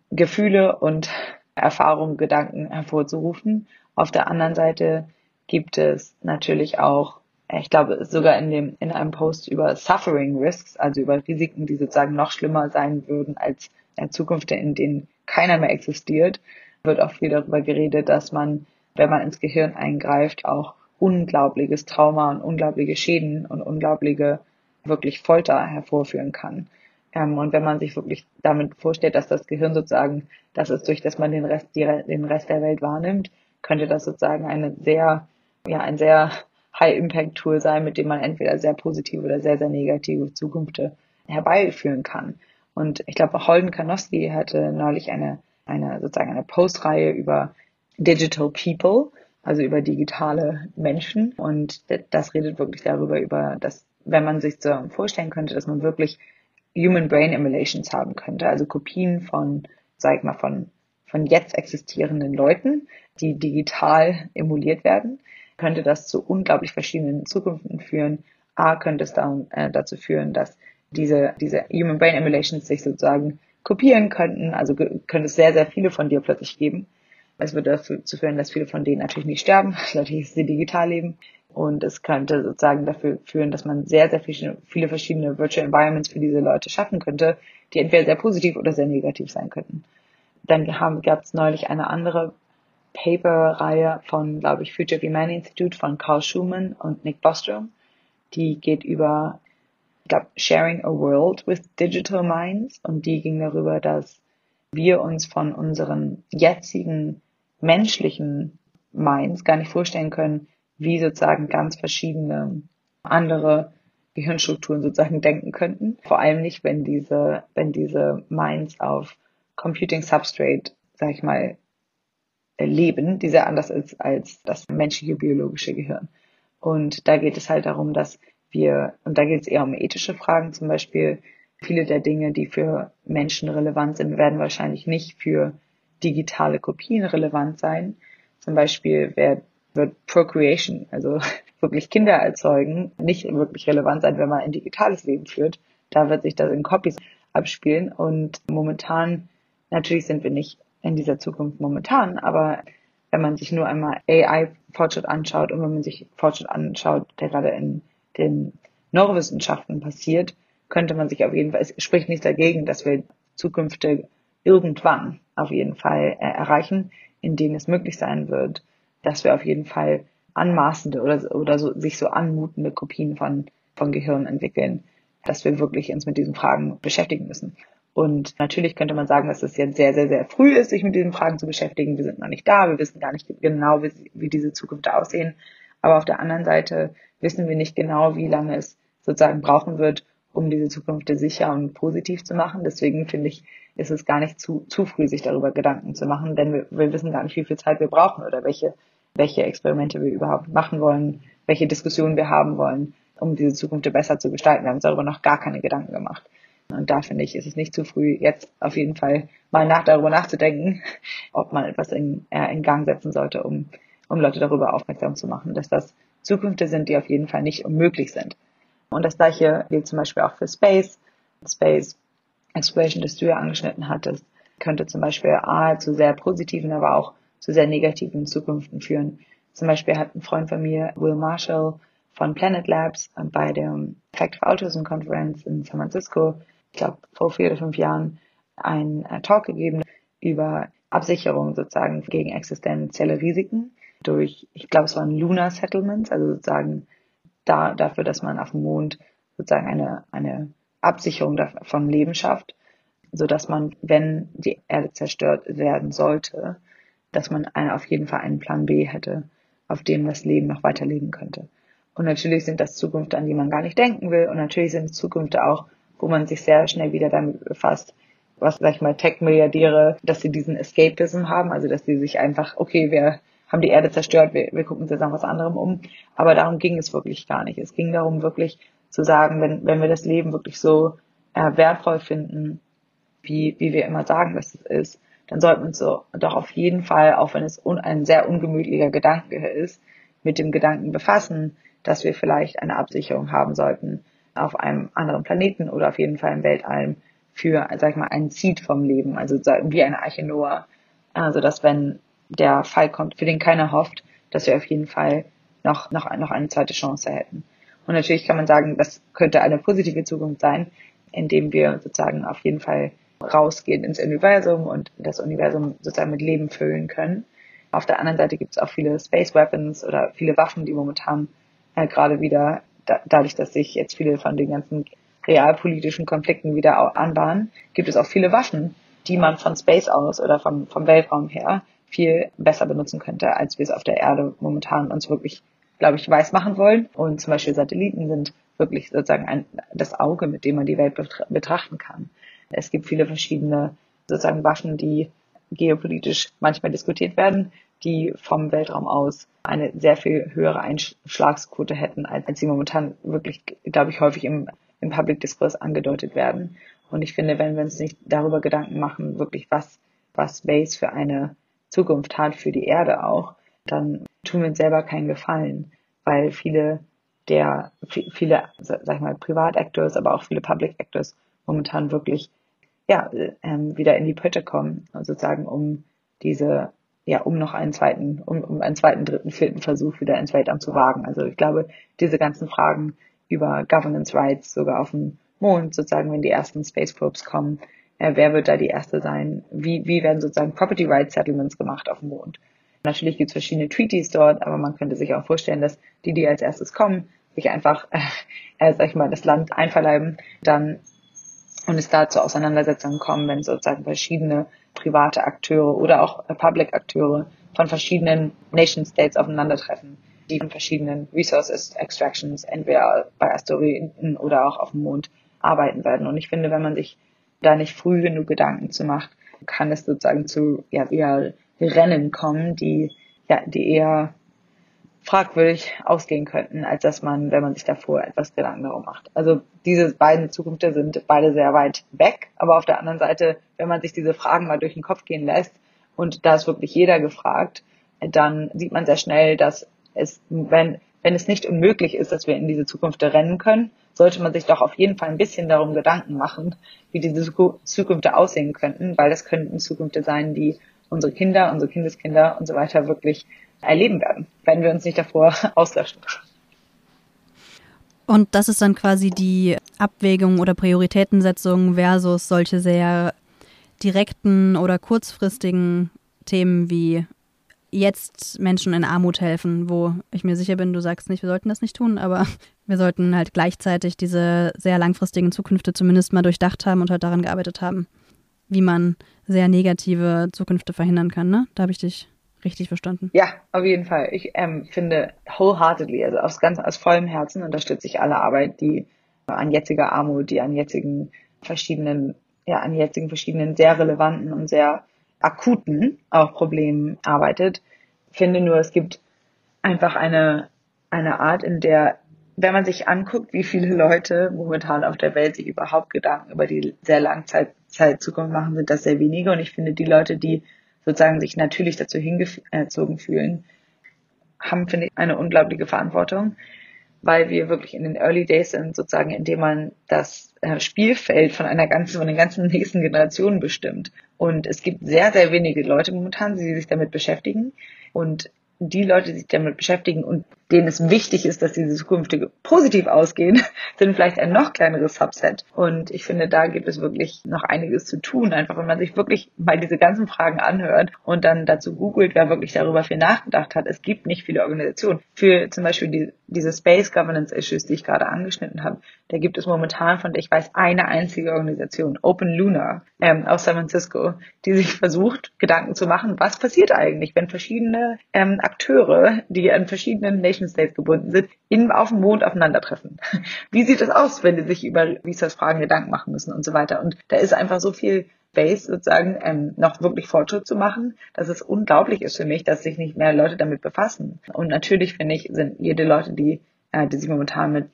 Gefühle und Erfahrungen, Gedanken hervorzurufen. Auf der anderen Seite gibt es natürlich auch, ich glaube sogar in dem, in einem Post über Suffering Risks, also über Risiken, die sozusagen noch schlimmer sein würden als in Zukunft, in denen keiner mehr existiert, wird auch viel darüber geredet, dass man, wenn man ins Gehirn eingreift, auch unglaubliches Trauma und unglaubliche Schäden und unglaubliche wirklich Folter hervorführen kann. Ähm, und wenn man sich wirklich damit vorstellt, dass das Gehirn sozusagen, das ist durch, dass man den Rest, die, den Rest der Welt wahrnimmt, könnte das sozusagen eine sehr, ja, ein sehr High-Impact-Tool sein, mit dem man entweder sehr positive oder sehr, sehr negative Zukünfte herbeiführen kann. Und ich glaube, Holden Kanowski hatte neulich eine, eine sozusagen eine Postreihe über Digital People, also über digitale Menschen. Und das redet wirklich darüber, über das, wenn man sich so vorstellen könnte, dass man wirklich Human Brain Emulations haben könnte, also Kopien von, sag ich mal, von, von jetzt existierenden Leuten, die digital emuliert werden, könnte das zu unglaublich verschiedenen Zukünften führen. A, könnte es dann, äh, dazu führen, dass diese, diese Human Brain Emulations sich sozusagen kopieren könnten, also könnte es sehr, sehr viele von dir plötzlich geben. Es würde dazu führen, dass viele von denen natürlich nicht sterben, natürlich sie digital leben. Und es könnte sozusagen dafür führen, dass man sehr, sehr viele, verschiedene Virtual Environments für diese Leute schaffen könnte, die entweder sehr positiv oder sehr negativ sein könnten. Dann gab es neulich eine andere Paper-Reihe von, glaube ich, Future of Humanity Institute von Carl Schumann und Nick Bostrom. Die geht über, ich glaube, Sharing a World with Digital Minds und die ging darüber, dass wir uns von unseren jetzigen menschlichen Minds gar nicht vorstellen können, wie sozusagen ganz verschiedene andere Gehirnstrukturen sozusagen denken könnten. Vor allem nicht, wenn diese, wenn diese Minds auf Computing Substrate, sag ich mal, leben, die sehr anders ist als das menschliche biologische Gehirn. Und da geht es halt darum, dass wir, und da geht es eher um ethische Fragen, zum Beispiel viele der Dinge, die für Menschen relevant sind, werden wahrscheinlich nicht für digitale Kopien relevant sein. Zum Beispiel wird, wird Procreation, also wirklich Kinder erzeugen, nicht wirklich relevant sein, wenn man ein digitales Leben führt. Da wird sich das in Copies abspielen und momentan, natürlich sind wir nicht in dieser Zukunft momentan, aber wenn man sich nur einmal AI-Fortschritt anschaut und wenn man sich Fortschritt anschaut, der gerade in den Neurowissenschaften passiert, könnte man sich auf jeden Fall, es spricht nichts dagegen, dass wir zukünftig irgendwann auf jeden Fall äh, erreichen, in denen es möglich sein wird, dass wir auf jeden Fall anmaßende oder, oder so, sich so anmutende Kopien von, von Gehirn entwickeln, dass wir wirklich uns mit diesen Fragen beschäftigen müssen. Und natürlich könnte man sagen, dass es jetzt sehr, sehr, sehr früh ist, sich mit diesen Fragen zu beschäftigen. Wir sind noch nicht da, wir wissen gar nicht genau, wie, wie diese Zukunft aussehen. Aber auf der anderen Seite wissen wir nicht genau, wie lange es sozusagen brauchen wird, um diese Zukunft sicher und positiv zu machen. Deswegen finde ich, ist es gar nicht zu, zu früh, sich darüber Gedanken zu machen, denn wir, wir wissen gar nicht, wie viel Zeit wir brauchen oder welche, welche Experimente wir überhaupt machen wollen, welche Diskussionen wir haben wollen, um diese Zukunft besser zu gestalten. Wir haben uns darüber noch gar keine Gedanken gemacht. Und da finde ich, ist es nicht zu früh, jetzt auf jeden Fall mal nach darüber nachzudenken, ob man etwas in, äh, in Gang setzen sollte, um, um Leute darüber aufmerksam zu machen, dass das Zukünfte sind, die auf jeden Fall nicht unmöglich sind. Und das gleiche gilt zum Beispiel auch für Space. Space Exploration, das du ja angeschnitten hattest, könnte zum Beispiel A zu sehr positiven, aber auch zu sehr negativen Zukünften führen. Zum Beispiel hat ein Freund von mir, Will Marshall von Planet Labs, bei der Effective Autism Conference in San Francisco ich glaube, vor vier oder fünf Jahren einen äh, Talk gegeben über Absicherung sozusagen gegen existenzielle Risiken durch, ich glaube, es waren Lunar Settlements, also sozusagen da, dafür, dass man auf dem Mond sozusagen eine, eine Absicherung von Leben schafft, so dass man, wenn die Erde zerstört werden sollte, dass man auf jeden Fall einen Plan B hätte, auf dem das Leben noch weiterleben könnte. Und natürlich sind das Zukünfte, an die man gar nicht denken will. Und natürlich sind Zukünfte auch, wo man sich sehr schnell wieder damit befasst, was, sag ich mal, Tech-Milliardäre, dass sie diesen Escapism haben, also dass sie sich einfach, okay, wir haben die Erde zerstört, wir, wir gucken uns jetzt nach was anderem um. Aber darum ging es wirklich gar nicht. Es ging darum, wirklich zu sagen, wenn, wenn wir das Leben wirklich so äh, wertvoll finden, wie, wie wir immer sagen, dass es ist, dann sollten wir uns so doch auf jeden Fall, auch wenn es un, ein sehr ungemütlicher Gedanke ist, mit dem Gedanken befassen, dass wir vielleicht eine Absicherung haben sollten, auf einem anderen Planeten oder auf jeden Fall im Weltall für, sag ich mal, einen Seed vom Leben, also wie eine Arche Noah, also dass wenn der Fall kommt, für den keiner hofft, dass wir auf jeden Fall noch, noch, noch eine zweite Chance hätten. Und natürlich kann man sagen, das könnte eine positive Zukunft sein, indem wir sozusagen auf jeden Fall rausgehen ins Universum und das Universum sozusagen mit Leben füllen können. Auf der anderen Seite gibt es auch viele Space Weapons oder viele Waffen, die momentan äh, gerade wieder da, dadurch, dass sich jetzt viele von den ganzen realpolitischen Konflikten wieder anbahnen, gibt es auch viele Waffen, die man von Space aus oder vom, vom Weltraum her viel besser benutzen könnte, als wir es auf der Erde momentan uns wirklich, glaube ich, weiß machen wollen. Und zum Beispiel Satelliten sind wirklich sozusagen ein, das Auge, mit dem man die Welt betrachten kann. Es gibt viele verschiedene sozusagen Waffen, die geopolitisch manchmal diskutiert werden, die vom Weltraum aus eine sehr viel höhere Einschlagsquote hätten, als, sie momentan wirklich, glaube ich, häufig im, im Public Discourse angedeutet werden. Und ich finde, wenn wir uns nicht darüber Gedanken machen, wirklich was, was Space für eine Zukunft hat, für die Erde auch, dann tun wir uns selber keinen Gefallen, weil viele der, viele, sag ich mal, Privatactors, aber auch viele Public Actors momentan wirklich, ja, ähm, wieder in die Pötte kommen, sozusagen, um diese ja, um noch einen zweiten, um, um einen zweiten, dritten, vierten Versuch wieder ins Weltraum zu wagen. Also ich glaube, diese ganzen Fragen über Governance Rights, sogar auf dem Mond, sozusagen, wenn die ersten Space Probes kommen, äh, wer wird da die erste sein? Wie, wie werden sozusagen Property Rights Settlements gemacht auf dem Mond? Natürlich gibt es verschiedene Treaties dort, aber man könnte sich auch vorstellen, dass die, die als erstes kommen, sich einfach, äh, äh, sag ich mal, das Land einverleiben, dann und es da zu Auseinandersetzungen kommen, wenn sozusagen verschiedene private Akteure oder auch Public Akteure von verschiedenen Nation States aufeinandertreffen, die in verschiedenen Resources Extractions entweder bei Asteroiden oder auch auf dem Mond arbeiten werden. Und ich finde, wenn man sich da nicht früh genug Gedanken zu macht, kann es sozusagen zu ja, eher Rennen kommen, die ja, die eher fragwürdig ausgehen könnten, als dass man, wenn man sich davor etwas Gedanken darum macht. Also diese beiden Zukünfte sind beide sehr weit weg, aber auf der anderen Seite, wenn man sich diese Fragen mal durch den Kopf gehen lässt und da ist wirklich jeder gefragt, dann sieht man sehr schnell, dass es, wenn, wenn es nicht unmöglich ist, dass wir in diese Zukunft rennen können, sollte man sich doch auf jeden Fall ein bisschen darum Gedanken machen, wie diese Zukünfte aussehen könnten, weil das könnten Zukünfte sein, die unsere Kinder, unsere Kindeskinder und so weiter wirklich erleben werden, wenn wir uns nicht davor auslöschen. Und das ist dann quasi die Abwägung oder Prioritätensetzung versus solche sehr direkten oder kurzfristigen Themen wie jetzt Menschen in Armut helfen, wo ich mir sicher bin, du sagst nicht, wir sollten das nicht tun, aber wir sollten halt gleichzeitig diese sehr langfristigen Zukünfte zumindest mal durchdacht haben und halt daran gearbeitet haben, wie man sehr negative Zukünfte verhindern kann. Ne? Da habe ich dich richtig verstanden. Ja, auf jeden Fall. Ich ähm, finde wholeheartedly, also aus ganz aus vollem Herzen unterstütze ich alle Arbeit, die an jetziger Armut, die an jetzigen verschiedenen, ja, an jetzigen verschiedenen sehr relevanten und sehr akuten auch Problemen arbeitet. Finde nur, es gibt einfach eine, eine Art, in der, wenn man sich anguckt, wie viele Leute momentan auf der Welt sich überhaupt Gedanken über die sehr lange Zeit, Zeit Zukunft machen, sind das sehr wenige. Und ich finde, die Leute, die sozusagen sich natürlich dazu hingezogen fühlen, haben, finde ich, eine unglaubliche Verantwortung, weil wir wirklich in den Early Days sind, sozusagen, indem man das äh, Spielfeld von einer ganzen, von den ganzen nächsten Generationen bestimmt. Und es gibt sehr, sehr wenige Leute momentan, die sich damit beschäftigen. Und die Leute, die sich damit beschäftigen und denen es wichtig ist, dass diese zukünftige positiv ausgehen, sind vielleicht ein noch kleineres Subset. Und ich finde, da gibt es wirklich noch einiges zu tun. Einfach, wenn man sich wirklich mal diese ganzen Fragen anhört und dann dazu googelt, wer wirklich darüber viel nachgedacht hat. Es gibt nicht viele Organisationen. Für zum Beispiel die, diese Space Governance Issues, die ich gerade angeschnitten habe, da gibt es momentan, von der ich weiß, eine einzige Organisation, Open Luna, ähm, aus San Francisco, die sich versucht, Gedanken zu machen, was passiert eigentlich, wenn verschiedene ähm, Akteure, die an verschiedenen Nation States gebunden sind, in, auf dem Mond aufeinandertreffen. Wie sieht das aus, wenn die sich über Research-Fragen Gedanken machen müssen und so weiter? Und da ist einfach so viel Base sozusagen ähm, noch wirklich Fortschritt zu machen, dass es unglaublich ist für mich, dass sich nicht mehr Leute damit befassen. Und natürlich finde ich, sind jede Leute, die, äh, die sich momentan mit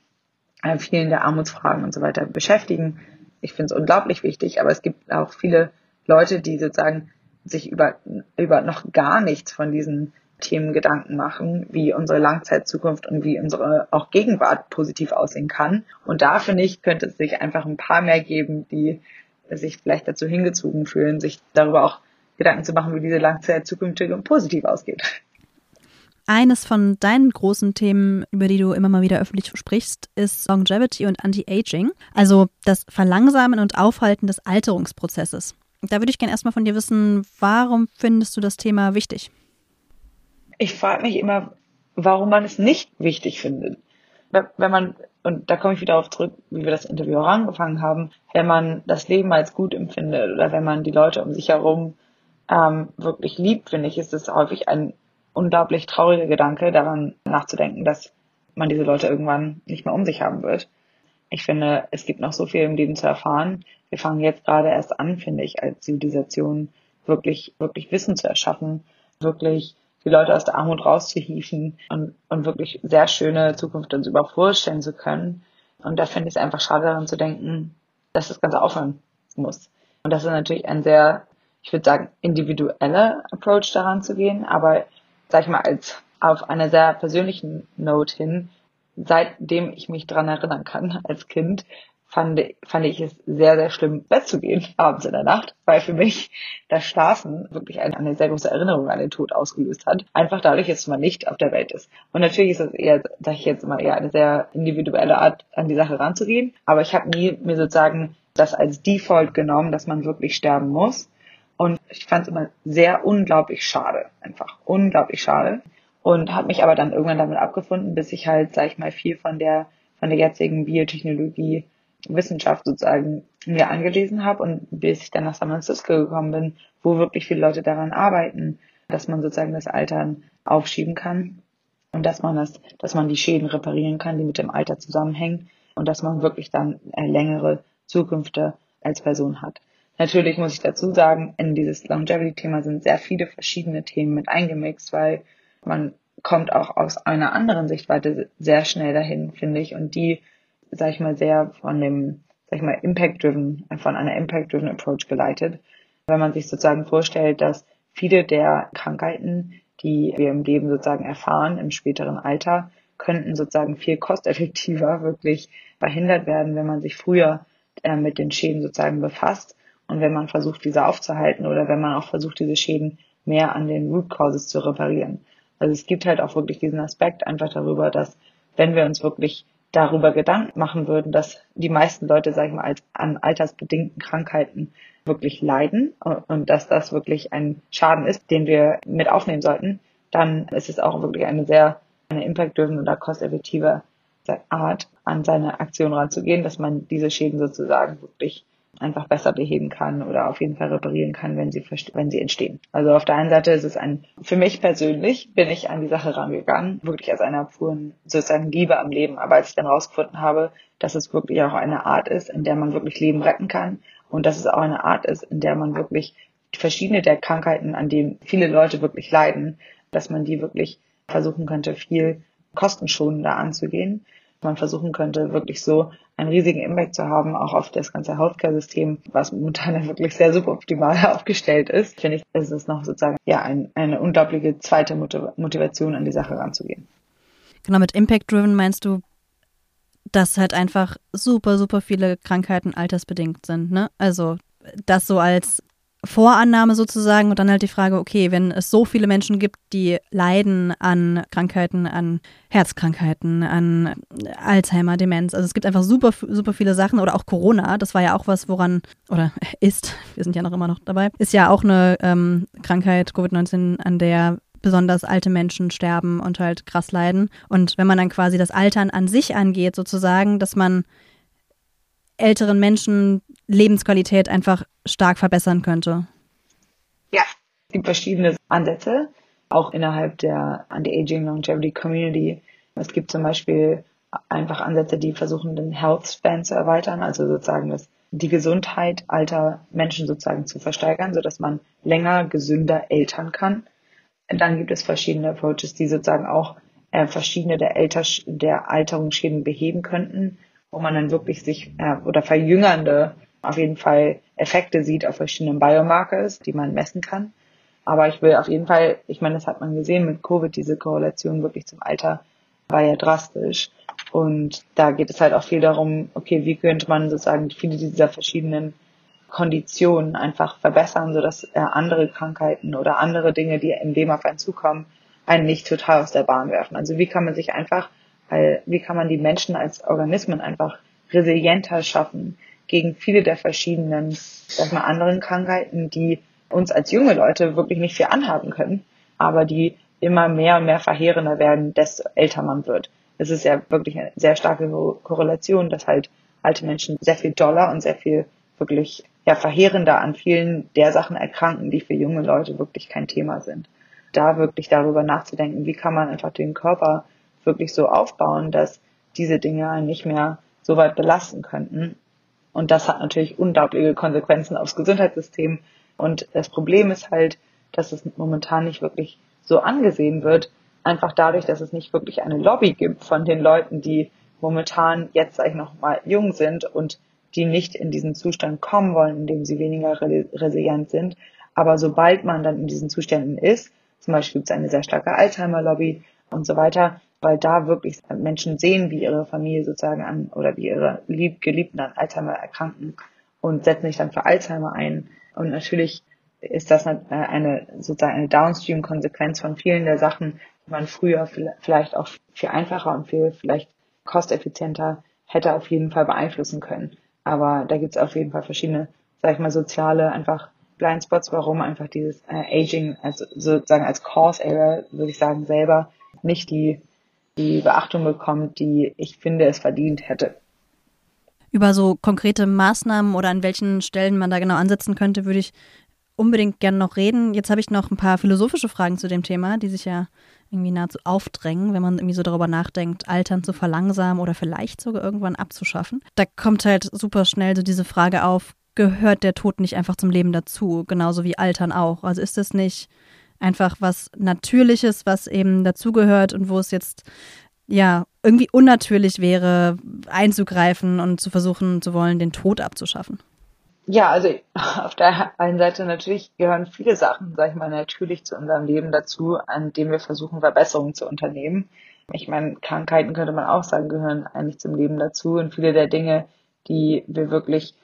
äh, vielen der Armutsfragen und so weiter beschäftigen, ich finde es unglaublich wichtig, aber es gibt auch viele Leute, die sozusagen sich über, über noch gar nichts von diesen Themen Gedanken machen, wie unsere Langzeitzukunft und wie unsere auch Gegenwart positiv aussehen kann. Und da finde ich, könnte es sich einfach ein paar mehr geben, die sich vielleicht dazu hingezogen fühlen, sich darüber auch Gedanken zu machen, wie diese Langzeitzukunft positiv ausgeht. Eines von deinen großen Themen, über die du immer mal wieder öffentlich sprichst, ist Longevity und Anti-Aging, also das Verlangsamen und Aufhalten des Alterungsprozesses. Da würde ich gerne erstmal von dir wissen, warum findest du das Thema wichtig? ich frage mich immer, warum man es nicht wichtig findet. Wenn man, und da komme ich wieder darauf zurück, wie wir das Interview auch angefangen haben, wenn man das Leben als gut empfindet oder wenn man die Leute um sich herum ähm, wirklich liebt, finde ich, ist es häufig ein unglaublich trauriger Gedanke, daran nachzudenken, dass man diese Leute irgendwann nicht mehr um sich haben wird. Ich finde, es gibt noch so viel im Leben zu erfahren. Wir fangen jetzt gerade erst an, finde ich, als Zivilisation wirklich, wirklich Wissen zu erschaffen, wirklich die Leute aus der Armut rauszuhieven und, und wirklich sehr schöne Zukunft uns überhaupt vorstellen zu können. Und da finde ich es einfach schade daran zu denken, dass das Ganze aufhören muss. Und das ist natürlich ein sehr, ich würde sagen, individueller Approach daran zu gehen, aber sag ich mal, als auf einer sehr persönlichen Note hin, seitdem ich mich dran erinnern kann als Kind, fand, fand ich es sehr, sehr schlimm, Bett zu gehen abends in der Nacht, weil für mich das Schlafen wirklich eine, eine sehr große Erinnerung an den Tod ausgelöst hat. Einfach dadurch, dass man nicht auf der Welt ist. Und natürlich ist es eher, sage ich jetzt mal, eher eine sehr individuelle Art, an die Sache ranzugehen. Aber ich habe nie mir sozusagen das als Default genommen, dass man wirklich sterben muss. Und ich fand es immer sehr unglaublich schade. Einfach unglaublich schade. Und habe mich aber dann irgendwann damit abgefunden, bis ich halt, sag ich mal, viel von der von der jetzigen Biotechnologie Wissenschaft sozusagen mir angelesen habe und bis ich dann nach San Francisco gekommen bin, wo wirklich viele Leute daran arbeiten, dass man sozusagen das Altern aufschieben kann und dass man das, dass man die Schäden reparieren kann, die mit dem Alter zusammenhängen und dass man wirklich dann längere Zukünfte als Person hat. Natürlich muss ich dazu sagen, in dieses Longevity-Thema sind sehr viele verschiedene Themen mit eingemixt, weil man kommt auch aus einer anderen Sichtweise sehr schnell dahin, finde ich, und die sag ich mal, sehr von dem, sag ich mal, Impact-driven, von einer Impact-driven Approach geleitet. Wenn man sich sozusagen vorstellt, dass viele der Krankheiten, die wir im Leben sozusagen erfahren, im späteren Alter, könnten sozusagen viel kosteffektiver wirklich verhindert werden, wenn man sich früher äh, mit den Schäden sozusagen befasst und wenn man versucht, diese aufzuhalten oder wenn man auch versucht, diese Schäden mehr an den Root Causes zu reparieren. Also es gibt halt auch wirklich diesen Aspekt einfach darüber, dass wenn wir uns wirklich darüber Gedanken machen würden, dass die meisten Leute, sag ich mal, als, an altersbedingten Krankheiten wirklich leiden und dass das wirklich ein Schaden ist, den wir mit aufnehmen sollten, dann ist es auch wirklich eine sehr eine impact-driven oder kosteffektive Art, an seine Aktion ranzugehen, dass man diese Schäden sozusagen wirklich einfach besser beheben kann oder auf jeden Fall reparieren kann, wenn sie, wenn sie entstehen. Also auf der einen Seite ist es ein, für mich persönlich bin ich an die Sache rangegangen, wirklich als einer puren sozusagen Liebe am Leben. Aber als ich dann rausgefunden habe, dass es wirklich auch eine Art ist, in der man wirklich Leben retten kann und dass es auch eine Art ist, in der man wirklich verschiedene der Krankheiten, an denen viele Leute wirklich leiden, dass man die wirklich versuchen könnte, viel kostenschonender anzugehen. Man versuchen könnte, wirklich so einen riesigen Impact zu haben, auch auf das ganze Healthcare-System, was momentan wirklich sehr suboptimal aufgestellt ist, finde ich, ist es noch sozusagen ja ein, eine unglaubliche zweite Motivation, an die Sache ranzugehen. Genau, mit Impact-Driven meinst du, dass halt einfach super, super viele Krankheiten altersbedingt sind, ne? Also das so als Vorannahme sozusagen und dann halt die Frage, okay, wenn es so viele Menschen gibt, die leiden an Krankheiten, an Herzkrankheiten, an Alzheimer, Demenz, also es gibt einfach super, super viele Sachen oder auch Corona, das war ja auch was, woran, oder ist, wir sind ja noch immer noch dabei, ist ja auch eine ähm, Krankheit, Covid-19, an der besonders alte Menschen sterben und halt krass leiden. Und wenn man dann quasi das Altern an sich angeht, sozusagen, dass man älteren Menschen Lebensqualität einfach stark verbessern könnte? Ja, es gibt verschiedene Ansätze, auch innerhalb der Anti-Aging Longevity Community. Es gibt zum Beispiel einfach Ansätze, die versuchen, den Health Span zu erweitern, also sozusagen das, die Gesundheit alter Menschen sozusagen zu versteigern, sodass man länger gesünder eltern kann. Dann gibt es verschiedene Approaches, die sozusagen auch äh, verschiedene der, Alter, der Alterungsschäden beheben könnten, wo man dann wirklich sich äh, oder verjüngernde auf jeden Fall Effekte sieht auf verschiedenen Biomarkers, die man messen kann. Aber ich will auf jeden Fall, ich meine, das hat man gesehen mit Covid, diese Korrelation wirklich zum Alter war ja drastisch. Und da geht es halt auch viel darum, okay, wie könnte man sozusagen viele dieser verschiedenen Konditionen einfach verbessern, sodass äh, andere Krankheiten oder andere Dinge, die im Leben auf einen zukommen, einen nicht total aus der Bahn werfen. Also wie kann man sich einfach, wie kann man die Menschen als Organismen einfach resilienter schaffen gegen viele der verschiedenen, sag mal, anderen Krankheiten, die uns als junge Leute wirklich nicht viel anhaben können, aber die immer mehr und mehr verheerender werden, desto älter man wird. Es ist ja wirklich eine sehr starke Korrelation, dass halt alte Menschen sehr viel doller und sehr viel wirklich ja, verheerender an vielen der Sachen erkranken, die für junge Leute wirklich kein Thema sind. Da wirklich darüber nachzudenken, wie kann man einfach den Körper wirklich so aufbauen, dass diese Dinge nicht mehr so weit belasten könnten. Und das hat natürlich unglaubliche Konsequenzen aufs Gesundheitssystem. Und das Problem ist halt, dass es momentan nicht wirklich so angesehen wird, einfach dadurch, dass es nicht wirklich eine Lobby gibt von den Leuten, die momentan jetzt sag noch mal jung sind und die nicht in diesen Zustand kommen wollen, in dem sie weniger resilient sind. Aber sobald man dann in diesen Zuständen ist, zum Beispiel gibt es eine sehr starke Alzheimer-Lobby und so weiter, weil da wirklich Menschen sehen, wie ihre Familie sozusagen an oder wie ihre Geliebten an Alzheimer erkranken und setzen sich dann für Alzheimer ein. Und natürlich ist das eine sozusagen eine Downstream-Konsequenz von vielen der Sachen, die man früher vielleicht auch viel einfacher und viel vielleicht kosteffizienter hätte auf jeden Fall beeinflussen können. Aber da gibt es auf jeden Fall verschiedene, sag ich mal, soziale einfach Blindspots, warum einfach dieses äh, Aging also sozusagen als Cause Area, würde ich sagen, selber nicht die, die Beachtung bekommt, die ich finde es verdient hätte. Über so konkrete Maßnahmen oder an welchen Stellen man da genau ansetzen könnte, würde ich unbedingt gerne noch reden. Jetzt habe ich noch ein paar philosophische Fragen zu dem Thema, die sich ja irgendwie nahezu aufdrängen, wenn man irgendwie so darüber nachdenkt, Altern zu verlangsamen oder vielleicht sogar irgendwann abzuschaffen. Da kommt halt super schnell so diese Frage auf, gehört der Tod nicht einfach zum Leben dazu, genauso wie Altern auch? Also ist es nicht einfach was Natürliches, was eben dazugehört und wo es jetzt ja irgendwie unnatürlich wäre, einzugreifen und zu versuchen zu wollen, den Tod abzuschaffen? Ja, also auf der einen Seite natürlich gehören viele Sachen, sag ich mal, natürlich zu unserem Leben dazu, an dem wir versuchen, Verbesserungen zu unternehmen. Ich meine, Krankheiten könnte man auch sagen, gehören eigentlich zum Leben dazu und viele der Dinge, die wir wirklich,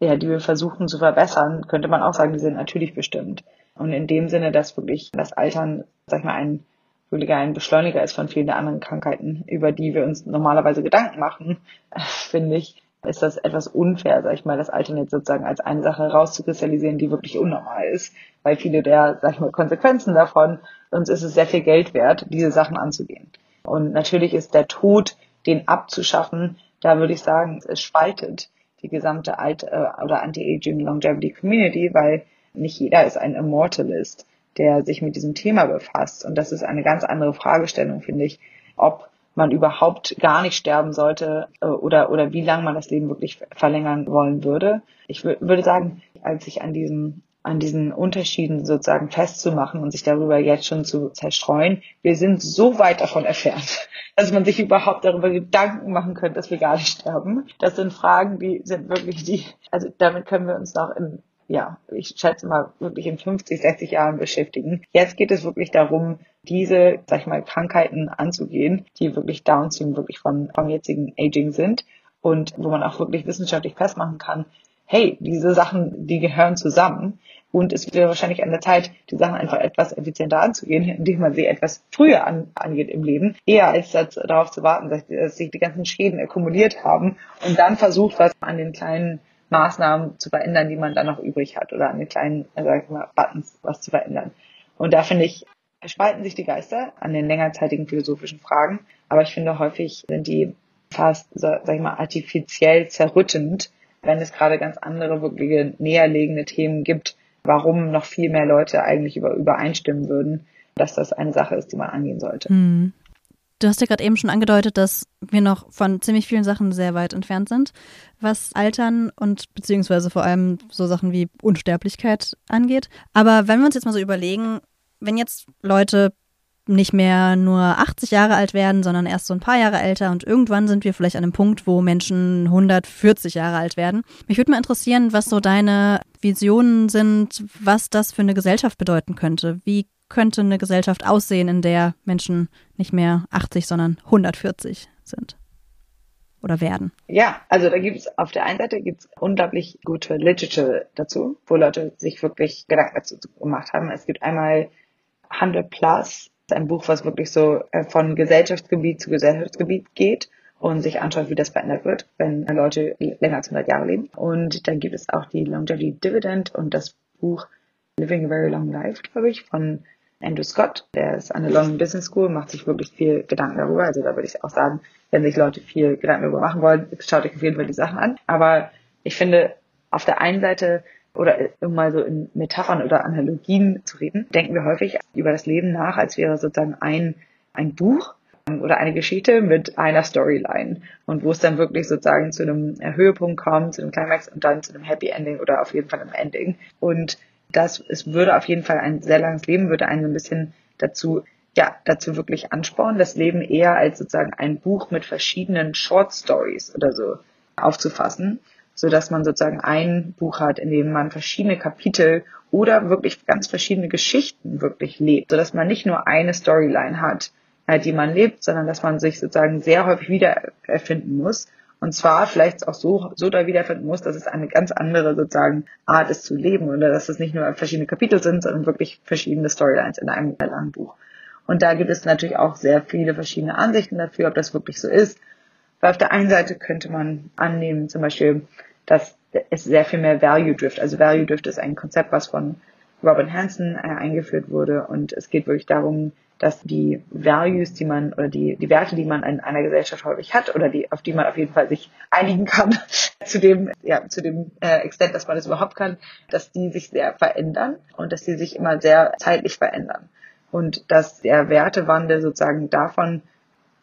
ja, die wir versuchen zu verbessern, könnte man auch sagen, die sind natürlich bestimmt. Und in dem Sinne, dass wirklich das Altern, sag ich mal, ein wirklich ein Beschleuniger ist von vielen der anderen Krankheiten, über die wir uns normalerweise Gedanken machen, finde ich, ist das etwas unfair, sag ich mal, das Alternate sozusagen als eine Sache rauszukristallisieren, die wirklich unnormal ist, weil viele der, sag ich mal, Konsequenzen davon, uns ist es sehr viel Geld wert, diese Sachen anzugehen. Und natürlich ist der Tod, den abzuschaffen, da würde ich sagen, es spaltet die gesamte Alt- äh, oder Anti-Aging Longevity Community, weil nicht jeder ist ein Immortalist, der sich mit diesem Thema befasst. Und das ist eine ganz andere Fragestellung, finde ich, ob man überhaupt gar nicht sterben sollte äh, oder, oder wie lange man das Leben wirklich verlängern wollen würde. Ich würde sagen, als ich an diesem an diesen Unterschieden sozusagen festzumachen und sich darüber jetzt schon zu zerstreuen. Wir sind so weit davon entfernt, dass man sich überhaupt darüber Gedanken machen könnte, dass wir gar nicht sterben. Das sind Fragen, die sind wirklich die, also damit können wir uns noch in ja, ich schätze mal, wirklich in 50, 60 Jahren beschäftigen. Jetzt geht es wirklich darum, diese, sag ich mal, Krankheiten anzugehen, die wirklich downstream wirklich von, vom jetzigen Aging sind und wo man auch wirklich wissenschaftlich festmachen kann, hey, diese Sachen, die gehören zusammen. Und es wäre wahrscheinlich an der Zeit, die Sachen einfach etwas effizienter anzugehen, indem man sie etwas früher an, angeht im Leben, eher als darauf zu warten, dass, dass sich die ganzen Schäden akkumuliert haben und dann versucht, was an den kleinen Maßnahmen zu verändern, die man dann noch übrig hat oder an den kleinen, äh, sag ich mal, Buttons was zu verändern. Und da finde ich, spalten sich die Geister an den längerzeitigen philosophischen Fragen, aber ich finde häufig sind die fast, sag ich mal, artifiziell zerrüttend, wenn es gerade ganz andere, wirkliche näherlegende Themen gibt, warum noch viel mehr Leute eigentlich über, übereinstimmen würden, dass das eine Sache ist, die man angehen sollte. Mhm. Du hast ja gerade eben schon angedeutet, dass wir noch von ziemlich vielen Sachen sehr weit entfernt sind, was Altern und beziehungsweise vor allem so Sachen wie Unsterblichkeit angeht. Aber wenn wir uns jetzt mal so überlegen, wenn jetzt Leute nicht mehr nur 80 Jahre alt werden, sondern erst so ein paar Jahre älter und irgendwann sind wir vielleicht an einem Punkt, wo Menschen 140 Jahre alt werden. Mich würde mal interessieren, was so deine Visionen sind, was das für eine Gesellschaft bedeuten könnte. Wie könnte eine Gesellschaft aussehen, in der Menschen nicht mehr 80, sondern 140 sind? Oder werden? Ja, also da gibt es auf der einen Seite gibt's unglaublich gute Literature dazu, wo Leute sich wirklich Gedanken dazu gemacht haben. Es gibt einmal 100 Plus, ein Buch, was wirklich so äh, von Gesellschaftsgebiet zu Gesellschaftsgebiet geht und sich anschaut, wie das verändert wird, wenn Leute länger als 100 Jahre leben. Und dann gibt es auch die Longevity Dividend und das Buch Living a Very Long Life, glaube ich, von Andrew Scott, der ist an der London Business School, macht sich wirklich viel Gedanken darüber. Also da würde ich auch sagen, wenn sich Leute viel Gedanken darüber machen wollen, schaut euch auf jeden Fall die Sachen an. Aber ich finde, auf der einen Seite oder um mal so in Metaphern oder Analogien zu reden, denken wir häufig über das Leben nach, als wäre sozusagen ein, ein Buch oder eine Geschichte mit einer Storyline und wo es dann wirklich sozusagen zu einem Höhepunkt kommt, zu einem Climax und dann zu einem Happy Ending oder auf jeden Fall einem Ending. Und das, es würde auf jeden Fall ein sehr langes Leben, würde einen ein bisschen dazu, ja, dazu wirklich anspornen, das Leben eher als sozusagen ein Buch mit verschiedenen Short Stories oder so aufzufassen, so dass man sozusagen ein Buch hat, in dem man verschiedene Kapitel oder wirklich ganz verschiedene Geschichten wirklich lebt, so dass man nicht nur eine Storyline hat, äh, die man lebt, sondern dass man sich sozusagen sehr häufig wieder erfinden muss und zwar vielleicht auch so, so da wiederfinden muss, dass es eine ganz andere sozusagen Art ist zu leben oder dass es nicht nur verschiedene Kapitel sind, sondern wirklich verschiedene Storylines in einem langen Buch. Und da gibt es natürlich auch sehr viele verschiedene Ansichten dafür, ob das wirklich so ist. Weil auf der einen Seite könnte man annehmen, zum Beispiel, dass es sehr viel mehr Value Drift. Also Value Drift ist ein Konzept, was von Robin Hanson äh, eingeführt wurde und es geht wirklich darum, dass die Values, die man oder die, die Werte, die man in einer Gesellschaft häufig hat oder die, auf die man auf jeden Fall sich einigen kann, zu dem, ja, zu dem äh, Extent, dass man das überhaupt kann, dass die sich sehr verändern und dass die sich immer sehr zeitlich verändern. Und dass der Wertewandel sozusagen davon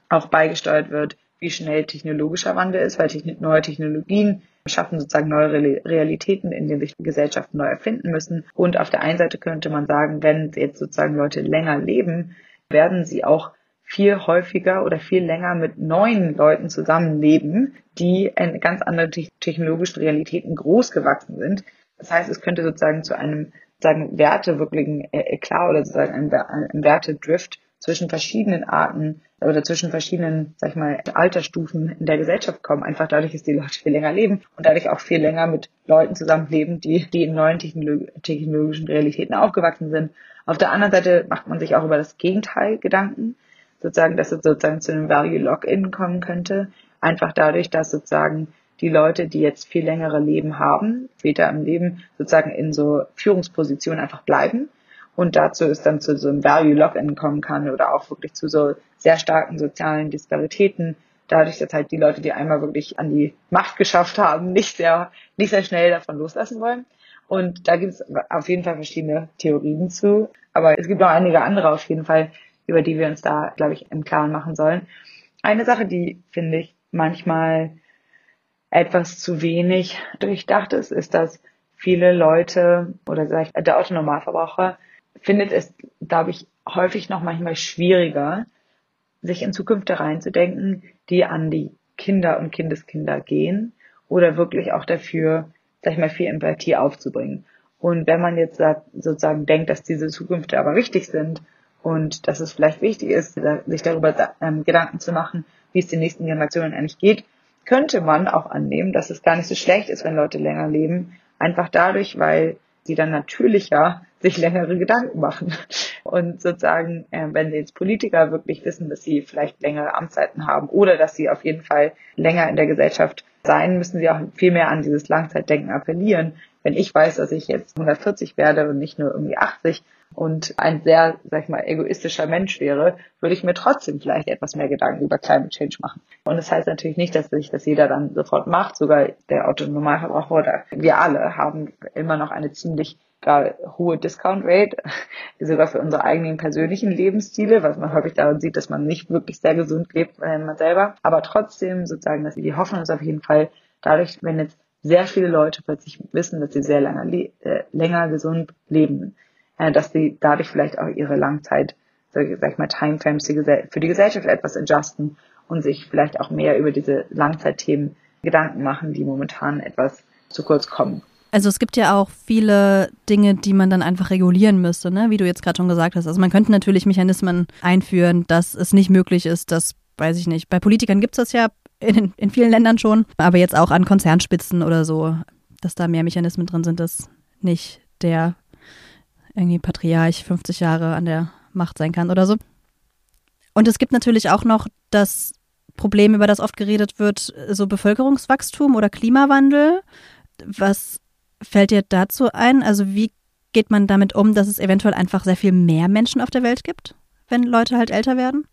auch beigesteuert wird, wie schnell technologischer Wandel ist, weil neue Technologien schaffen sozusagen neue Realitäten, in denen sich Gesellschaften neu erfinden müssen. Und auf der einen Seite könnte man sagen, wenn jetzt sozusagen Leute länger leben, werden sie auch viel häufiger oder viel länger mit neuen Leuten zusammenleben, die in ganz anderen technologischen Realitäten groß gewachsen sind. Das heißt, es könnte sozusagen zu einem sagen Werte wirklichen Eklat oder sozusagen ein, ein Wertedrift zwischen verschiedenen Arten oder zwischen verschiedenen, sag ich mal, Altersstufen in der Gesellschaft kommen. Einfach dadurch, dass die Leute viel länger leben und dadurch auch viel länger mit Leuten zusammenleben, die, die in neuen technologischen Realitäten aufgewachsen sind. Auf der anderen Seite macht man sich auch über das Gegenteil Gedanken, sozusagen, dass es sozusagen zu einem Value Lock-in kommen könnte. Einfach dadurch, dass sozusagen die Leute, die jetzt viel längere Leben haben, später im Leben sozusagen in so Führungspositionen einfach bleiben und dazu ist dann zu so einem Value Lock-in kommen kann oder auch wirklich zu so sehr starken sozialen Disparitäten, dadurch, dass halt die Leute, die einmal wirklich an die Macht geschafft haben, nicht sehr, nicht sehr schnell davon loslassen wollen. Und da gibt es auf jeden Fall verschiedene Theorien zu. Aber es gibt noch einige andere auf jeden Fall, über die wir uns da, glaube ich, im Klaren machen sollen. Eine Sache, die, finde ich, manchmal etwas zu wenig durchdacht ist, ist, dass viele Leute oder sag ich, der Autonormalverbraucher findet es, glaube ich, häufig noch manchmal schwieriger, sich in Zukünfte reinzudenken, die an die Kinder und Kindeskinder gehen oder wirklich auch dafür, sag ich mal, viel Empathie aufzubringen. Und wenn man jetzt sozusagen denkt, dass diese Zukünfte aber wichtig sind und dass es vielleicht wichtig ist, sich darüber ähm, Gedanken zu machen, wie es den nächsten Generationen eigentlich geht, könnte man auch annehmen, dass es gar nicht so schlecht ist, wenn Leute länger leben, einfach dadurch, weil sie dann natürlicher sich längere Gedanken machen. Und sozusagen, äh, wenn sie jetzt Politiker wirklich wissen, dass sie vielleicht längere Amtszeiten haben oder dass sie auf jeden Fall länger in der Gesellschaft sein, müssen sie auch viel mehr an dieses Langzeitdenken appellieren. Wenn ich weiß, dass ich jetzt 140 werde und nicht nur irgendwie 80 und ein sehr, sag ich mal, egoistischer Mensch wäre, würde ich mir trotzdem vielleicht etwas mehr Gedanken über Climate Change machen. Und das heißt natürlich nicht, dass sich das jeder dann sofort macht. Sogar der Autonormalverbraucher oder wir alle haben immer noch eine ziemlich gar hohe Discount Rate, sogar für unsere eigenen persönlichen Lebensstile, was man häufig daran sieht, dass man nicht wirklich sehr gesund lebt, wenn man selber. Aber trotzdem sozusagen, dass die Hoffnung ist auf jeden Fall dadurch, wenn jetzt sehr viele Leute plötzlich wissen, dass sie sehr lange, äh, länger gesund leben, äh, dass sie dadurch vielleicht auch ihre Langzeit, sag ich mal, Timeframes für die Gesellschaft etwas adjusten und sich vielleicht auch mehr über diese Langzeitthemen Gedanken machen, die momentan etwas zu kurz kommen. Also es gibt ja auch viele Dinge, die man dann einfach regulieren müsste, ne? wie du jetzt gerade schon gesagt hast. Also man könnte natürlich Mechanismen einführen, dass es nicht möglich ist, dass, weiß ich nicht, bei Politikern gibt es das ja in, in vielen Ländern schon, aber jetzt auch an Konzernspitzen oder so, dass da mehr Mechanismen drin sind, dass nicht der irgendwie Patriarch 50 Jahre an der Macht sein kann oder so. Und es gibt natürlich auch noch das Problem, über das oft geredet wird, so Bevölkerungswachstum oder Klimawandel. Was fällt dir dazu ein? Also wie geht man damit um, dass es eventuell einfach sehr viel mehr Menschen auf der Welt gibt, wenn Leute halt älter werden?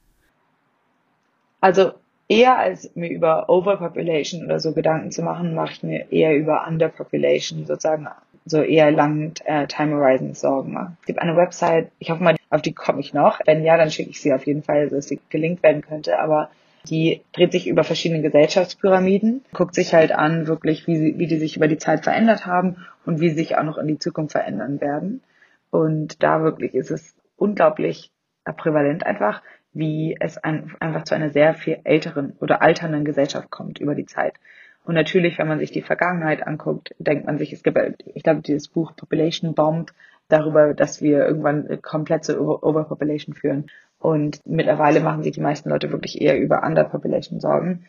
Also eher als mir über Overpopulation oder so Gedanken zu machen, mache ich mir eher über Underpopulation sozusagen so eher langen äh, Time Horizons Sorgen mache. Es gibt eine Website, ich hoffe mal, auf die komme ich noch. Wenn ja, dann schicke ich sie auf jeden Fall, dass sie gelinkt werden könnte. Aber die dreht sich über verschiedene Gesellschaftspyramiden, guckt sich halt an, wirklich, wie, sie, wie die sich über die Zeit verändert haben und wie sie sich auch noch in die Zukunft verändern werden. Und da wirklich ist es unglaublich prävalent einfach, wie es ein, einfach zu einer sehr viel älteren oder alternden Gesellschaft kommt über die Zeit. Und natürlich, wenn man sich die Vergangenheit anguckt, denkt man sich, es gibt, ich glaube, dieses Buch Population Bomb darüber, dass wir irgendwann komplett zur Overpopulation führen. Und mittlerweile machen sich die meisten Leute wirklich eher über Underpopulation Sorgen.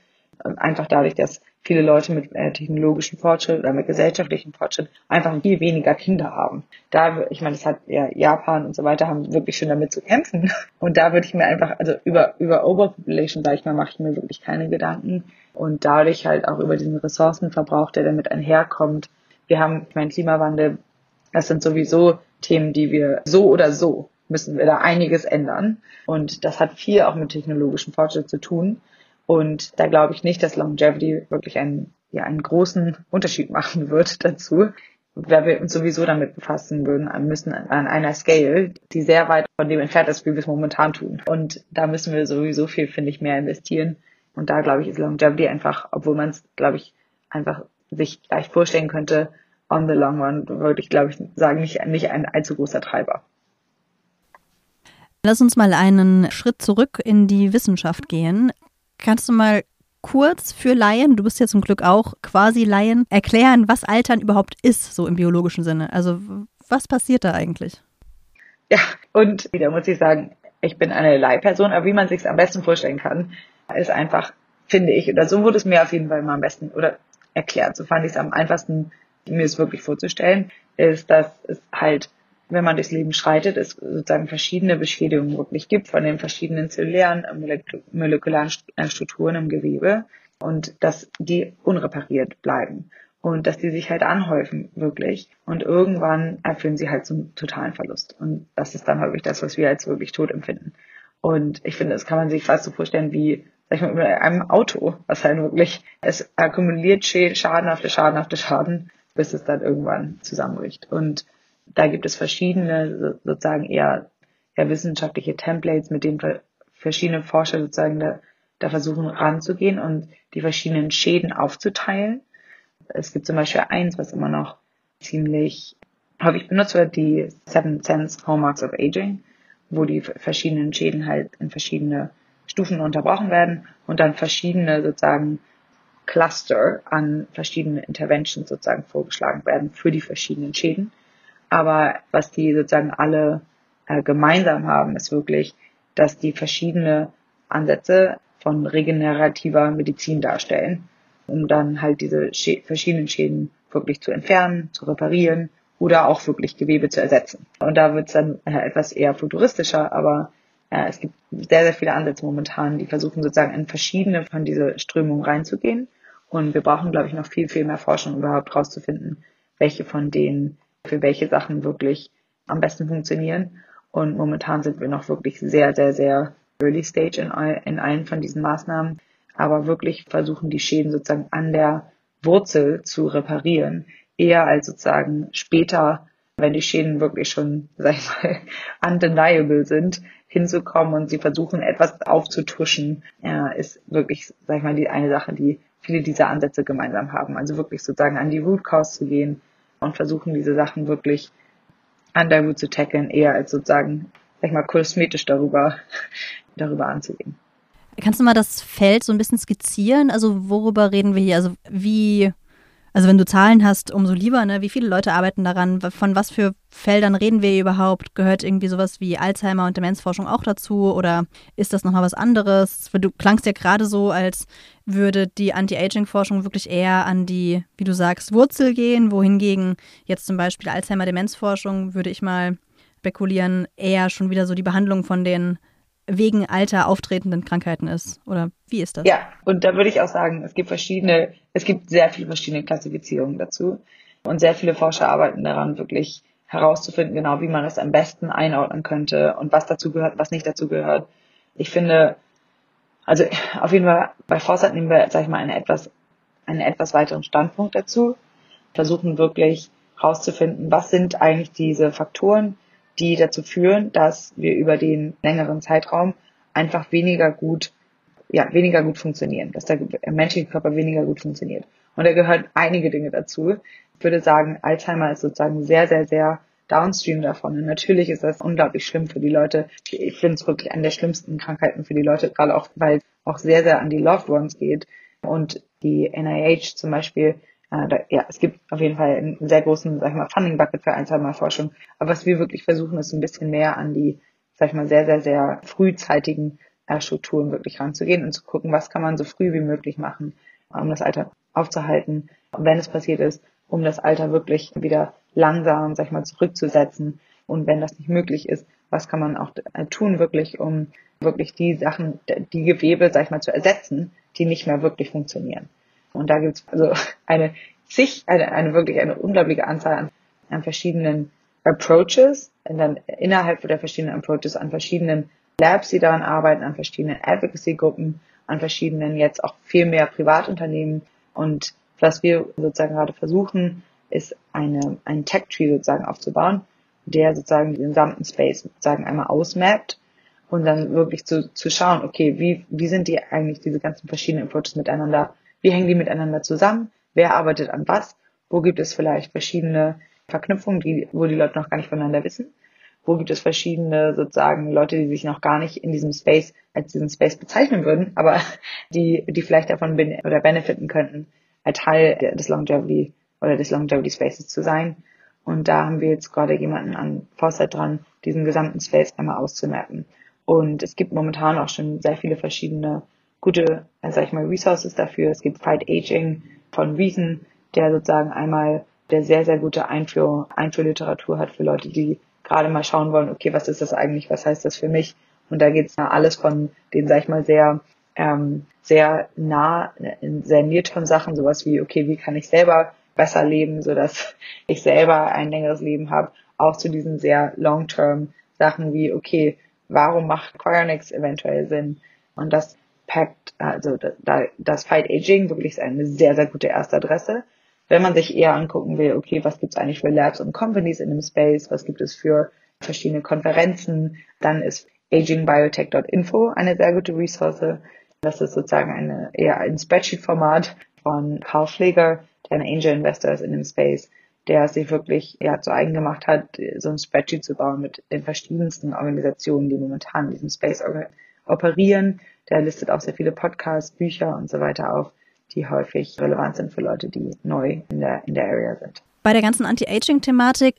Einfach dadurch, dass viele Leute mit äh, technologischem Fortschritt oder mit gesellschaftlichem Fortschritt einfach viel weniger Kinder haben. Da, ich meine, das hat ja Japan und so weiter, haben wirklich schon damit zu kämpfen. Und da würde ich mir einfach, also über, über Overpopulation, sag ich mal, mache ich mir wirklich keine Gedanken. Und dadurch halt auch über diesen Ressourcenverbrauch, der damit einherkommt. Wir haben, ich meine, Klimawandel, das sind sowieso Themen, die wir so oder so müssen wir da einiges ändern. Und das hat viel auch mit technologischem Fortschritt zu tun. Und da glaube ich nicht, dass Longevity wirklich einen, ja, einen großen Unterschied machen wird dazu, weil wir uns sowieso damit befassen würden müssen an einer Scale, die sehr weit von dem entfernt ist, wie wir es momentan tun. Und da müssen wir sowieso viel, finde ich, mehr investieren. Und da glaube ich, ist Longevity einfach, obwohl man es, glaube ich, einfach sich leicht vorstellen könnte, on the long run, würde ich, glaube ich, sagen, nicht, nicht ein allzu großer Treiber. Lass uns mal einen Schritt zurück in die Wissenschaft gehen. Kannst du mal kurz für Laien, du bist ja zum Glück auch quasi Laien, erklären, was Altern überhaupt ist, so im biologischen Sinne? Also was passiert da eigentlich? Ja, und wieder muss ich sagen, ich bin eine Leihperson, aber wie man sich am besten vorstellen kann, ist einfach, finde ich, oder so wurde es mir auf jeden Fall mal am besten oder erklärt, so fand ich es am einfachsten, mir es wirklich vorzustellen, ist, dass es halt wenn man durchs Leben schreitet, es sozusagen verschiedene Beschädigungen wirklich gibt von den verschiedenen zellulären, äh, molekularen äh, Strukturen im Gewebe und dass die unrepariert bleiben und dass die sich halt anhäufen wirklich und irgendwann erfüllen sie halt zum totalen Verlust und das ist dann häufig das, was wir als wirklich tot empfinden. Und ich finde, das kann man sich fast so vorstellen wie sag ich mal, mit einem Auto, was halt wirklich, es akkumuliert Schaden auf Schaden auf Schaden, bis es dann irgendwann zusammenbricht. Und da gibt es verschiedene sozusagen eher, eher wissenschaftliche Templates, mit denen verschiedene Forscher sozusagen da, da versuchen ranzugehen und die verschiedenen Schäden aufzuteilen. Es gibt zum Beispiel eins, was immer noch ziemlich häufig benutzt wird, die Seven Sense Hallmarks of Aging, wo die verschiedenen Schäden halt in verschiedene Stufen unterbrochen werden und dann verschiedene sozusagen Cluster an verschiedenen Interventions sozusagen vorgeschlagen werden für die verschiedenen Schäden. Aber was die sozusagen alle äh, gemeinsam haben, ist wirklich, dass die verschiedene Ansätze von regenerativer Medizin darstellen, um dann halt diese Schä verschiedenen Schäden wirklich zu entfernen, zu reparieren oder auch wirklich Gewebe zu ersetzen. Und da wird es dann äh, etwas eher futuristischer, aber äh, es gibt sehr, sehr viele Ansätze momentan, die versuchen sozusagen in verschiedene von dieser Strömung reinzugehen. Und wir brauchen, glaube ich, noch viel, viel mehr Forschung, um überhaupt rauszufinden, welche von denen für welche Sachen wirklich am besten funktionieren. Und momentan sind wir noch wirklich sehr, sehr, sehr early stage in, in allen von diesen Maßnahmen, aber wirklich versuchen, die Schäden sozusagen an der Wurzel zu reparieren, eher als sozusagen später, wenn die Schäden wirklich schon, sag ich mal, undeniable sind, hinzukommen und sie versuchen, etwas aufzutuschen, ja, ist wirklich, sag ich mal, die eine Sache, die viele dieser Ansätze gemeinsam haben. Also wirklich sozusagen an die Root Cause zu gehen und versuchen, diese Sachen wirklich an der Root zu tackeln, eher als sozusagen, sag ich mal, kosmetisch darüber, darüber anzugehen. Kannst du mal das Feld so ein bisschen skizzieren? Also worüber reden wir hier? Also wie also wenn du Zahlen hast, umso lieber, ne? Wie viele Leute arbeiten daran? Von was für Feldern reden wir überhaupt? Gehört irgendwie sowas wie Alzheimer und Demenzforschung auch dazu? Oder ist das nochmal was anderes? Du klangst ja gerade so, als würde die Anti-Aging-Forschung wirklich eher an die, wie du sagst, Wurzel gehen, wohingegen jetzt zum Beispiel Alzheimer-Demenzforschung, würde ich mal spekulieren, eher schon wieder so die Behandlung von den wegen Alter auftretenden Krankheiten ist? Oder wie ist das? Ja, und da würde ich auch sagen, es gibt verschiedene, es gibt sehr viele verschiedene Klassifizierungen dazu. Und sehr viele Forscher arbeiten daran, wirklich herauszufinden, genau wie man es am besten einordnen könnte und was dazu gehört, was nicht dazu gehört. Ich finde, also auf jeden Fall bei Foresight nehmen wir, sag ich mal, einen etwas, einen etwas weiteren Standpunkt dazu, versuchen wirklich herauszufinden, was sind eigentlich diese Faktoren, die dazu führen, dass wir über den längeren Zeitraum einfach weniger gut, ja, weniger gut funktionieren, dass der menschliche Körper weniger gut funktioniert. Und da gehören einige Dinge dazu. Ich würde sagen, Alzheimer ist sozusagen sehr, sehr, sehr downstream davon. Und natürlich ist das unglaublich schlimm für die Leute. Ich finde es wirklich eine der schlimmsten Krankheiten für die Leute, gerade auch, weil es auch sehr, sehr an die Loved Ones geht. Und die NIH zum Beispiel äh, da, ja, es gibt auf jeden Fall einen sehr großen, sag ich mal, Funding Bucket für Alzheimer-Forschung. Aber was wir wirklich versuchen, ist ein bisschen mehr an die, sag ich mal, sehr, sehr, sehr frühzeitigen äh, Strukturen wirklich ranzugehen und zu gucken, was kann man so früh wie möglich machen, um das Alter aufzuhalten, wenn es passiert ist, um das Alter wirklich wieder langsam, sag ich mal, zurückzusetzen. Und wenn das nicht möglich ist, was kann man auch äh, tun wirklich, um wirklich die Sachen, die Gewebe, sag ich mal, zu ersetzen, die nicht mehr wirklich funktionieren. Und da gibt es also eine zig, eine, eine wirklich eine unglaubliche Anzahl an, an verschiedenen Approaches, und dann innerhalb der verschiedenen Approaches an verschiedenen Labs, die daran arbeiten, an verschiedenen Advocacy-Gruppen, an verschiedenen jetzt auch viel mehr Privatunternehmen. Und was wir sozusagen gerade versuchen, ist eine, einen Tech-Tree sozusagen aufzubauen, der sozusagen den gesamten Space sozusagen einmal ausmappt und dann wirklich zu, zu schauen, okay, wie, wie sind die eigentlich diese ganzen verschiedenen Approaches miteinander wie hängen die miteinander zusammen? Wer arbeitet an was? Wo gibt es vielleicht verschiedene Verknüpfungen, die, wo die Leute noch gar nicht voneinander wissen? Wo gibt es verschiedene sozusagen Leute, die sich noch gar nicht in diesem Space als diesen Space bezeichnen würden, aber die, die vielleicht davon ben oder benefiten könnten, ein Teil des Longevity oder des Longevity Spaces zu sein. Und da haben wir jetzt gerade jemanden an Foresight dran, diesen gesamten Space einmal auszumerken. Und es gibt momentan auch schon sehr viele verschiedene gute, äh, sag ich mal, Resources dafür. Es gibt Fight Aging von Reason, der sozusagen einmal der sehr, sehr gute Einführ Einführliteratur hat für Leute, die gerade mal schauen wollen, okay, was ist das eigentlich, was heißt das für mich? Und da geht's ja alles von den, sag ich mal, sehr, ähm, sehr nah, in sehr near Sachen, sowas wie, okay, wie kann ich selber besser leben, so dass ich selber ein längeres Leben habe, auch zu diesen sehr long-term Sachen wie, okay, warum macht Cryonics eventuell Sinn? Und das Pact, also da, das Fight Aging wirklich eine sehr, sehr gute erste Adresse. Wenn man sich eher angucken will, okay, was gibt es eigentlich für Labs und Companies in dem Space, was gibt es für verschiedene Konferenzen, dann ist agingbiotech.info eine sehr gute Ressource. Das ist sozusagen eine, eher ein Spreadsheet-Format von Carl Pfleger, der ein Angel Investor ist in dem Space, der sich wirklich ja, zu eigen gemacht hat, so ein Spreadsheet zu bauen mit den verschiedensten Organisationen, die momentan in diesem Space operieren. Der listet auch sehr viele Podcasts, Bücher und so weiter auf, die häufig relevant sind für Leute, die neu in der, in der Area sind. Bei der ganzen Anti-Aging-Thematik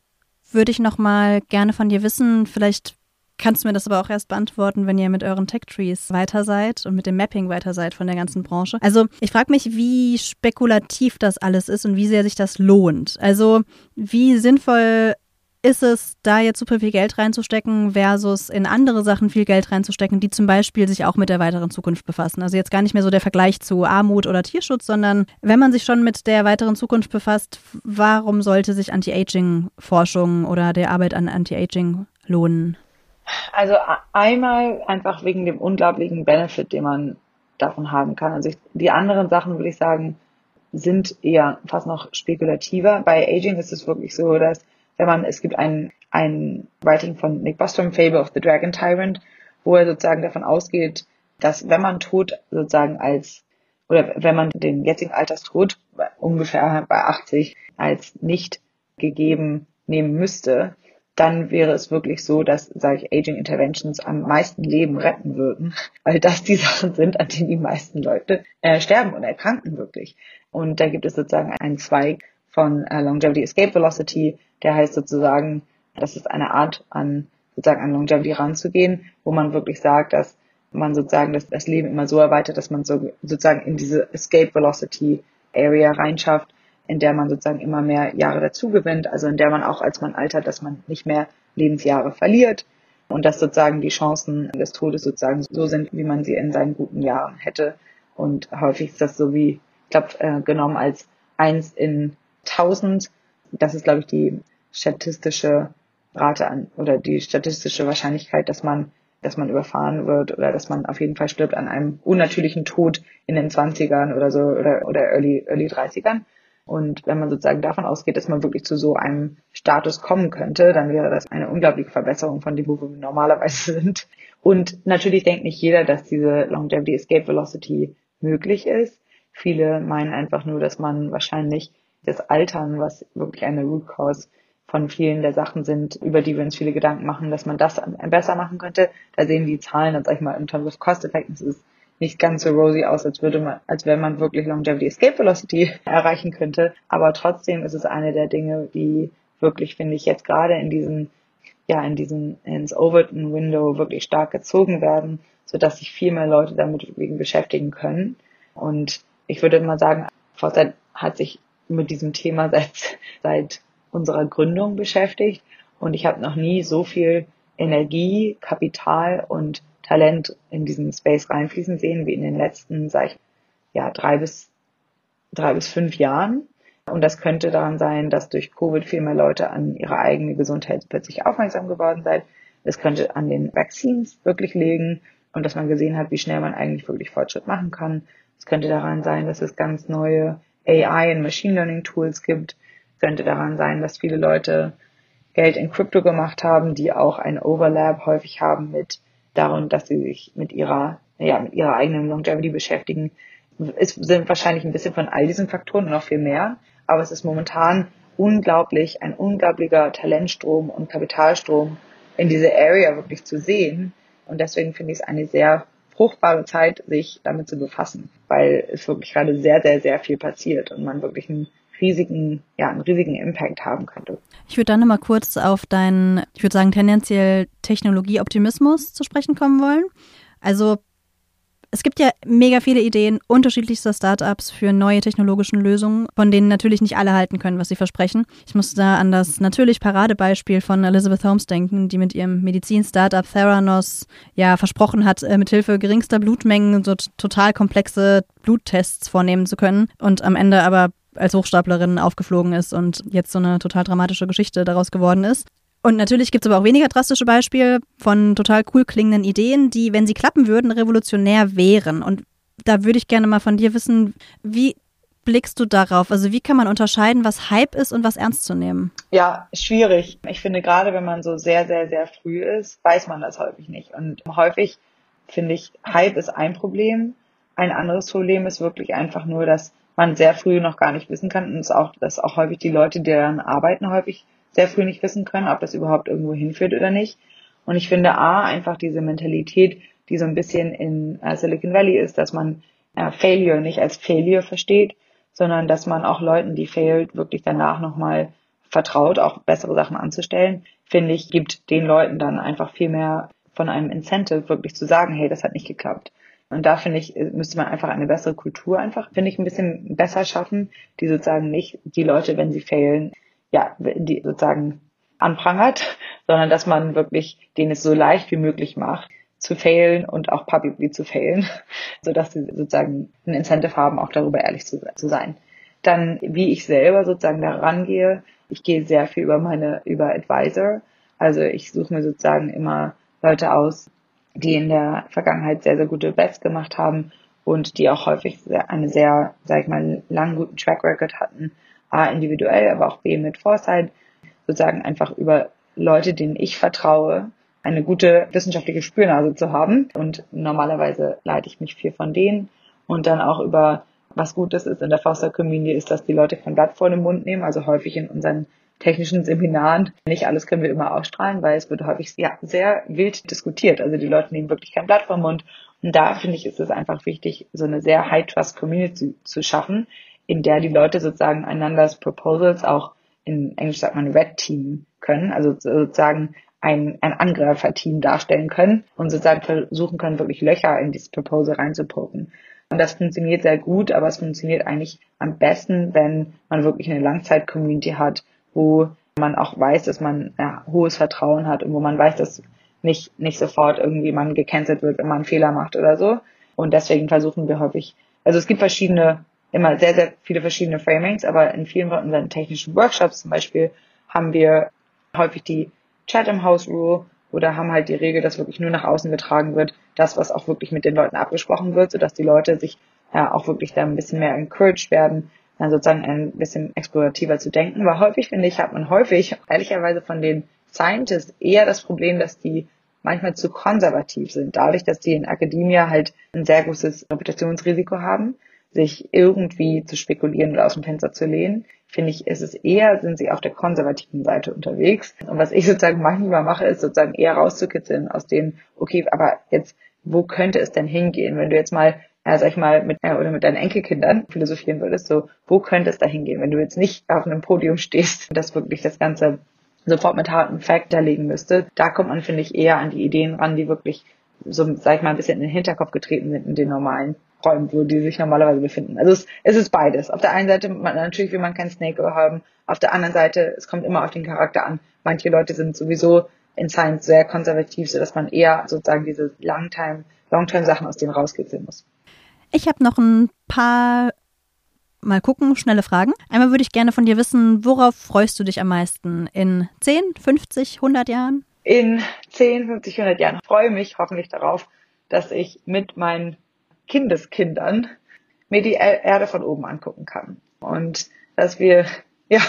würde ich noch mal gerne von dir wissen, vielleicht kannst du mir das aber auch erst beantworten, wenn ihr mit euren Tech-Trees weiter seid und mit dem Mapping weiter seid von der ganzen Branche. Also ich frage mich, wie spekulativ das alles ist und wie sehr sich das lohnt. Also wie sinnvoll ist es, da jetzt super viel Geld reinzustecken versus in andere Sachen viel Geld reinzustecken, die zum Beispiel sich auch mit der weiteren Zukunft befassen? Also jetzt gar nicht mehr so der Vergleich zu Armut oder Tierschutz, sondern wenn man sich schon mit der weiteren Zukunft befasst, warum sollte sich Anti-Aging-Forschung oder der Arbeit an Anti-Aging lohnen? Also einmal einfach wegen dem unglaublichen Benefit, den man davon haben kann. Also ich, die anderen Sachen würde ich sagen, sind eher fast noch spekulativer. Bei Aging ist es wirklich so, dass wenn man, es gibt ein, ein Writing von Nick Bostrom, Fable of the Dragon Tyrant, wo er sozusagen davon ausgeht, dass wenn man Tod sozusagen als, oder wenn man den jetzigen Alterstod ungefähr bei 80 als nicht gegeben nehmen müsste, dann wäre es wirklich so, dass, ich, Aging Interventions am meisten Leben retten würden, weil das die Sachen sind, an denen die meisten Leute äh, sterben und erkranken wirklich. Und da gibt es sozusagen einen Zweig von äh, Longevity Escape Velocity, der heißt sozusagen, das ist eine Art an sozusagen an Longevity ranzugehen, wo man wirklich sagt, dass man sozusagen das, das Leben immer so erweitert, dass man so, sozusagen in diese Escape Velocity Area reinschafft, in der man sozusagen immer mehr Jahre dazu gewinnt, also in der man auch als man altert, dass man nicht mehr Lebensjahre verliert und dass sozusagen die Chancen des Todes sozusagen so sind, wie man sie in seinen guten Jahren hätte. Und häufig ist das so wie, ich glaube, äh, genommen als eins in tausend. Das ist, glaube ich, die statistische Rate an oder die statistische Wahrscheinlichkeit, dass man dass man überfahren wird oder dass man auf jeden Fall stirbt an einem unnatürlichen Tod in den 20ern oder so oder, oder early, early 30ern. Und wenn man sozusagen davon ausgeht, dass man wirklich zu so einem Status kommen könnte, dann wäre das eine unglaubliche Verbesserung von dem, wo wir normalerweise sind. Und natürlich denkt nicht jeder, dass diese Longevity Escape Velocity möglich ist. Viele meinen einfach nur, dass man wahrscheinlich das Altern, was wirklich eine Root Cause von vielen der Sachen sind, über die wir uns viele Gedanken machen, dass man das besser machen könnte. Da sehen die Zahlen, dann sag ich mal, in terms of Cost Effectiveness nicht ganz so rosy aus, als würde man, als wenn man wirklich Longevity Escape Velocity erreichen könnte. Aber trotzdem ist es eine der Dinge, die wirklich, finde ich, jetzt gerade in diesen, ja, in diesen, ins Overton Window wirklich stark gezogen werden, sodass sich viel mehr Leute damit beschäftigen können. Und ich würde mal sagen, Forsyth hat sich mit diesem Thema seit, seit unserer Gründung beschäftigt und ich habe noch nie so viel Energie, Kapital und Talent in diesen Space reinfließen sehen, wie in den letzten, sag ich, ja, drei bis, drei bis fünf Jahren. Und das könnte daran sein, dass durch Covid viel mehr Leute an ihre eigene Gesundheit plötzlich aufmerksam geworden sind. Es könnte an den Vaccines wirklich liegen und dass man gesehen hat, wie schnell man eigentlich wirklich Fortschritt machen kann. Es könnte daran sein, dass es ganz neue AI und Machine Learning Tools gibt. Könnte daran sein, dass viele Leute Geld in Crypto gemacht haben, die auch ein Overlap häufig haben mit darum, dass sie sich mit ihrer, ja, mit ihrer eigenen Longevity beschäftigen. Es sind wahrscheinlich ein bisschen von all diesen Faktoren und noch viel mehr, aber es ist momentan unglaublich, ein unglaublicher Talentstrom und Kapitalstrom in diese Area wirklich zu sehen. Und deswegen finde ich es eine sehr fruchtbare Zeit, sich damit zu befassen, weil es wirklich gerade sehr, sehr, sehr viel passiert und man wirklich einen riesigen, ja, einen riesigen Impact haben könnte. Ich würde dann nochmal kurz auf deinen, ich würde sagen, tendenziell Technologieoptimismus zu sprechen kommen wollen. Also es gibt ja mega viele Ideen unterschiedlichster Startups für neue technologische Lösungen, von denen natürlich nicht alle halten können, was sie versprechen. Ich muss da an das natürlich Paradebeispiel von Elizabeth Holmes denken, die mit ihrem Medizin-Startup Theranos ja versprochen hat, äh, mithilfe geringster Blutmengen so total komplexe Bluttests vornehmen zu können und am Ende aber als Hochstaplerin aufgeflogen ist und jetzt so eine total dramatische Geschichte daraus geworden ist. Und natürlich gibt es aber auch weniger drastische Beispiele von total cool klingenden Ideen, die, wenn sie klappen würden, revolutionär wären. Und da würde ich gerne mal von dir wissen, wie blickst du darauf? Also wie kann man unterscheiden, was Hype ist und was ernst zu nehmen? Ja, schwierig. Ich finde, gerade wenn man so sehr, sehr, sehr früh ist, weiß man das häufig nicht. Und häufig finde ich, Hype ist ein Problem. Ein anderes Problem ist wirklich einfach nur, dass man sehr früh noch gar nicht wissen kann und es auch, dass auch häufig die Leute, die daran arbeiten, häufig sehr früh nicht wissen können, ob das überhaupt irgendwo hinführt oder nicht. Und ich finde A, einfach diese Mentalität, die so ein bisschen in äh, Silicon Valley ist, dass man äh, Failure nicht als Failure versteht, sondern dass man auch Leuten, die failed, wirklich danach nochmal vertraut, auch bessere Sachen anzustellen, finde ich, gibt den Leuten dann einfach viel mehr von einem Incentive, wirklich zu sagen, hey, das hat nicht geklappt. Und da finde ich, müsste man einfach eine bessere Kultur einfach, finde ich, ein bisschen besser schaffen, die sozusagen nicht die Leute, wenn sie failen, ja, die sozusagen anprangert, sondern dass man wirklich denen es so leicht wie möglich macht, zu failen und auch publicly zu failen, sodass sie sozusagen ein Incentive haben, auch darüber ehrlich zu, zu sein. Dann, wie ich selber sozusagen da rangehe, ich gehe sehr viel über meine, über Advisor. Also ich suche mir sozusagen immer Leute aus, die in der Vergangenheit sehr, sehr gute Bets gemacht haben und die auch häufig eine sehr, sag ich mal, langen guten Track Record hatten. A, individuell, aber auch B, mit Foresight. Sozusagen einfach über Leute, denen ich vertraue, eine gute wissenschaftliche Spürnase zu haben. Und normalerweise leite ich mich viel von denen. Und dann auch über, was Gutes ist in der Foster Community, ist, dass die Leute kein Blatt vor den Mund nehmen. Also häufig in unseren technischen Seminaren. Nicht alles können wir immer ausstrahlen, weil es wird häufig ja, sehr wild diskutiert. Also die Leute nehmen wirklich kein Blatt vom Mund. Und da finde ich, ist es einfach wichtig, so eine sehr High-Trust-Community zu, schaffen, in der die Leute sozusagen einanders Proposals auch in Englisch sagt man Red Team können, also sozusagen ein, ein Angreiferteam darstellen können und sozusagen versuchen können, wirklich Löcher in dieses Proposal reinzupoken. Und das funktioniert sehr gut, aber es funktioniert eigentlich am besten, wenn man wirklich eine Langzeit-Community hat, wo man auch weiß, dass man ja, hohes Vertrauen hat und wo man weiß, dass nicht, nicht sofort irgendwie man gecancelt wird, wenn man einen Fehler macht oder so. Und deswegen versuchen wir häufig, also es gibt verschiedene, immer sehr, sehr viele verschiedene Framings, aber in vielen von unseren technischen Workshops zum Beispiel haben wir häufig die Chatham House Rule oder haben halt die Regel, dass wirklich nur nach außen getragen wird, das, was auch wirklich mit den Leuten abgesprochen wird, sodass die Leute sich ja auch wirklich da ein bisschen mehr encouraged werden, dann sozusagen ein bisschen explorativer zu denken. Weil häufig, finde ich, hat man häufig, ehrlicherweise von den Scientists eher das Problem, dass die manchmal zu konservativ sind, dadurch, dass die in Akademie halt ein sehr großes Reputationsrisiko haben, sich irgendwie zu spekulieren oder aus dem Fenster zu lehnen finde ich, ist es eher, sind sie auf der konservativen Seite unterwegs. Und was ich sozusagen manchmal mache, ist sozusagen eher rauszukitzeln aus dem, okay, aber jetzt, wo könnte es denn hingehen? Wenn du jetzt mal, ja, sag ich mal, mit, äh, oder mit deinen Enkelkindern philosophieren würdest, so, wo könnte es da hingehen? Wenn du jetzt nicht auf einem Podium stehst und das wirklich das Ganze sofort mit harten Fact legen müsste, da kommt man, finde ich, eher an die Ideen ran, die wirklich so, sag ich mal, ein bisschen in den Hinterkopf getreten sind in den normalen Räumen, wo die sich normalerweise befinden. Also es, es ist beides. Auf der einen Seite, man, natürlich will man kein Snake haben. Auf der anderen Seite, es kommt immer auf den Charakter an. Manche Leute sind sowieso in Science sehr konservativ, so dass man eher sozusagen diese Long-Time, Long-Term-Sachen aus denen rauskitzeln muss. Ich habe noch ein paar mal gucken, schnelle Fragen. Einmal würde ich gerne von dir wissen, worauf freust du dich am meisten? In 10, 50, 100 Jahren? In 10, 50, 100 Jahren freue mich hoffentlich darauf, dass ich mit meinen Kindeskindern mir die Erde von oben angucken kann. Und dass wir, ja,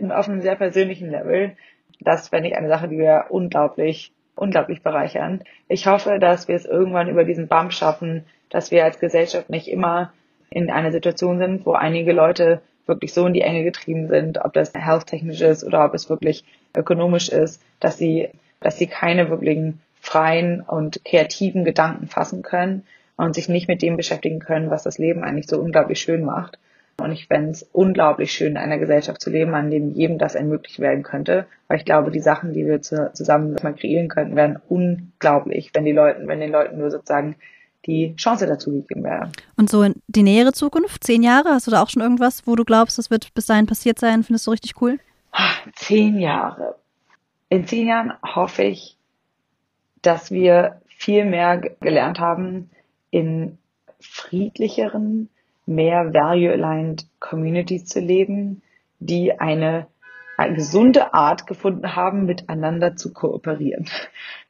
auf einem sehr persönlichen Level, das fände ich eine Sache, die wir unglaublich, unglaublich bereichern. Ich hoffe, dass wir es irgendwann über diesen Bump schaffen, dass wir als Gesellschaft nicht immer in einer Situation sind, wo einige Leute wirklich so in die Enge getrieben sind, ob das health-technisch ist oder ob es wirklich ökonomisch ist, dass sie, dass sie keine wirklichen freien und kreativen Gedanken fassen können, und sich nicht mit dem beschäftigen können, was das Leben eigentlich so unglaublich schön macht. Und ich fände es unglaublich schön, in einer Gesellschaft zu leben, an dem jedem das ermöglicht werden könnte. Weil ich glaube, die Sachen, die wir zu, zusammen mal kreieren könnten, wären unglaublich, wenn die Leuten, wenn den Leuten nur sozusagen die Chance dazu gegeben wäre. Und so in die nähere Zukunft, zehn Jahre, hast du da auch schon irgendwas, wo du glaubst, das wird bis dahin passiert sein? Findest du richtig cool? Zehn Jahre. In zehn Jahren hoffe ich, dass wir viel mehr gelernt haben, in friedlicheren, mehr value-aligned Communities zu leben, die eine eine gesunde Art gefunden haben, miteinander zu kooperieren.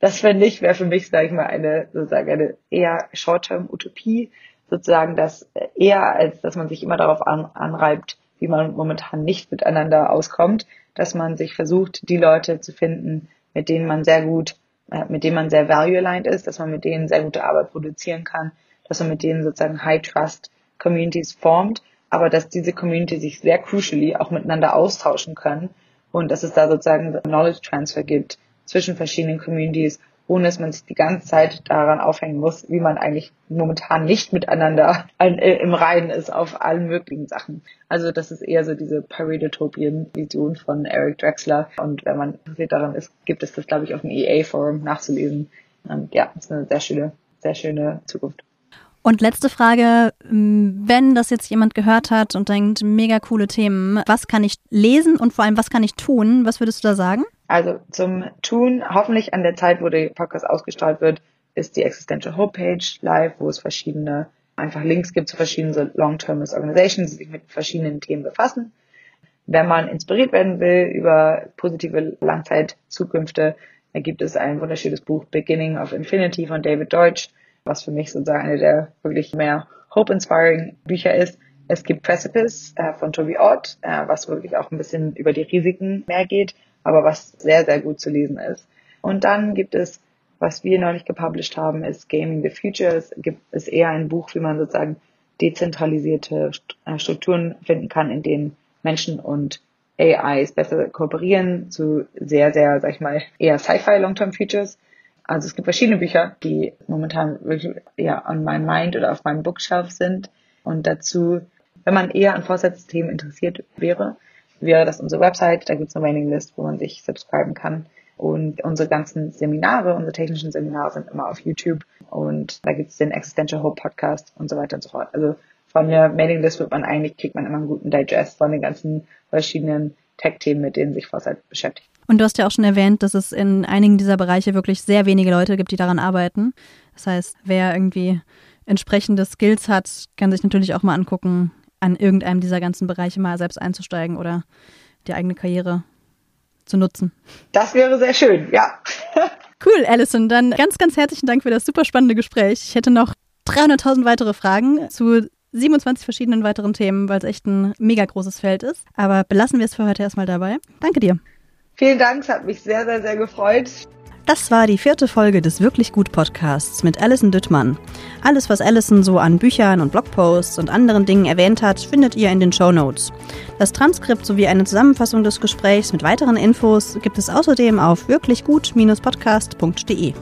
Das finde ich, wäre für mich, sage ich mal, eine sozusagen eine eher Short-Term-Utopie, sozusagen, dass eher als dass man sich immer darauf an, anreibt, wie man momentan nicht miteinander auskommt, dass man sich versucht, die Leute zu finden, mit denen man sehr gut, äh, mit denen man sehr value-aligned ist, dass man mit denen sehr gute Arbeit produzieren kann, dass man mit denen sozusagen High-Trust-Communities formt, aber dass diese Community sich sehr crucially auch miteinander austauschen können und dass es da sozusagen Knowledge Transfer gibt zwischen verschiedenen Communities ohne dass man sich die ganze Zeit daran aufhängen muss, wie man eigentlich momentan nicht miteinander äh, im Reinen ist auf allen möglichen Sachen. Also das ist eher so diese Paradotopien-Vision von Eric Drexler. Und wenn man interessiert daran ist, gibt es das, glaube ich, auf dem EA-Forum nachzulesen. Und ja, ist eine sehr schöne, sehr schöne Zukunft. Und letzte Frage, wenn das jetzt jemand gehört hat und denkt, mega coole Themen, was kann ich lesen und vor allem, was kann ich tun? Was würdest du da sagen? Also zum Tun, hoffentlich an der Zeit, wo der Podcast ausgestrahlt wird, ist die Existential Homepage live, wo es verschiedene einfach Links gibt zu verschiedenen Long-Termist Organizations, die sich mit verschiedenen Themen befassen. Wenn man inspiriert werden will über positive Langzeitzukünfte, dann gibt es ein wunderschönes Buch Beginning of Infinity von David Deutsch, was für mich sozusagen eine der wirklich mehr hope-inspiring Bücher ist. Es gibt Precipice äh, von Toby Ott, äh, was wirklich auch ein bisschen über die Risiken mehr geht aber was sehr, sehr gut zu lesen ist. Und dann gibt es, was wir neulich gepublished haben, ist Gaming the Future. Es gibt, ist eher ein Buch, wie man sozusagen dezentralisierte äh, Strukturen finden kann, in denen Menschen und AIs besser kooperieren zu sehr, sehr, sag ich mal, eher Sci-Fi Long-Term Futures. Also es gibt verschiedene Bücher, die momentan wirklich eher on my mind oder auf meinem Bookshelf sind. Und dazu, wenn man eher an Vorsatzthemen interessiert wäre, wäre das unsere Website. Da gibt es eine Mailinglist, wo man sich subscriben kann. Und unsere ganzen Seminare, unsere technischen Seminare sind immer auf YouTube. Und da gibt es den Existential Hope Podcast und so weiter und so fort. Also von der Mailinglist wird man eigentlich, kriegt man immer einen guten Digest von den ganzen verschiedenen Tech-Themen, mit denen sich Foresight beschäftigt. Und du hast ja auch schon erwähnt, dass es in einigen dieser Bereiche wirklich sehr wenige Leute gibt, die daran arbeiten. Das heißt, wer irgendwie entsprechende Skills hat, kann sich natürlich auch mal angucken, an irgendeinem dieser ganzen Bereiche mal selbst einzusteigen oder die eigene Karriere zu nutzen. Das wäre sehr schön, ja. cool, Alison. Dann ganz, ganz herzlichen Dank für das super spannende Gespräch. Ich hätte noch 300.000 weitere Fragen zu 27 verschiedenen weiteren Themen, weil es echt ein mega großes Feld ist. Aber belassen wir es für heute erstmal dabei. Danke dir. Vielen Dank, es hat mich sehr, sehr, sehr gefreut. Das war die vierte Folge des Wirklich Gut Podcasts mit Alison Düttmann. Alles, was Alison so an Büchern und Blogposts und anderen Dingen erwähnt hat, findet ihr in den Show Notes. Das Transkript sowie eine Zusammenfassung des Gesprächs mit weiteren Infos gibt es außerdem auf wirklichgut-podcast.de.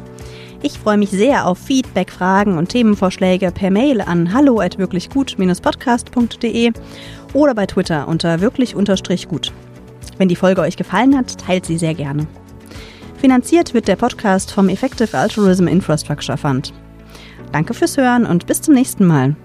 Ich freue mich sehr auf Feedback, Fragen und Themenvorschläge per Mail an hallo at wirklichgut-podcast.de oder bei Twitter unter wirklich-gut. Wenn die Folge euch gefallen hat, teilt sie sehr gerne. Finanziert wird der Podcast vom Effective Altruism Infrastructure Fund. Danke fürs Hören und bis zum nächsten Mal.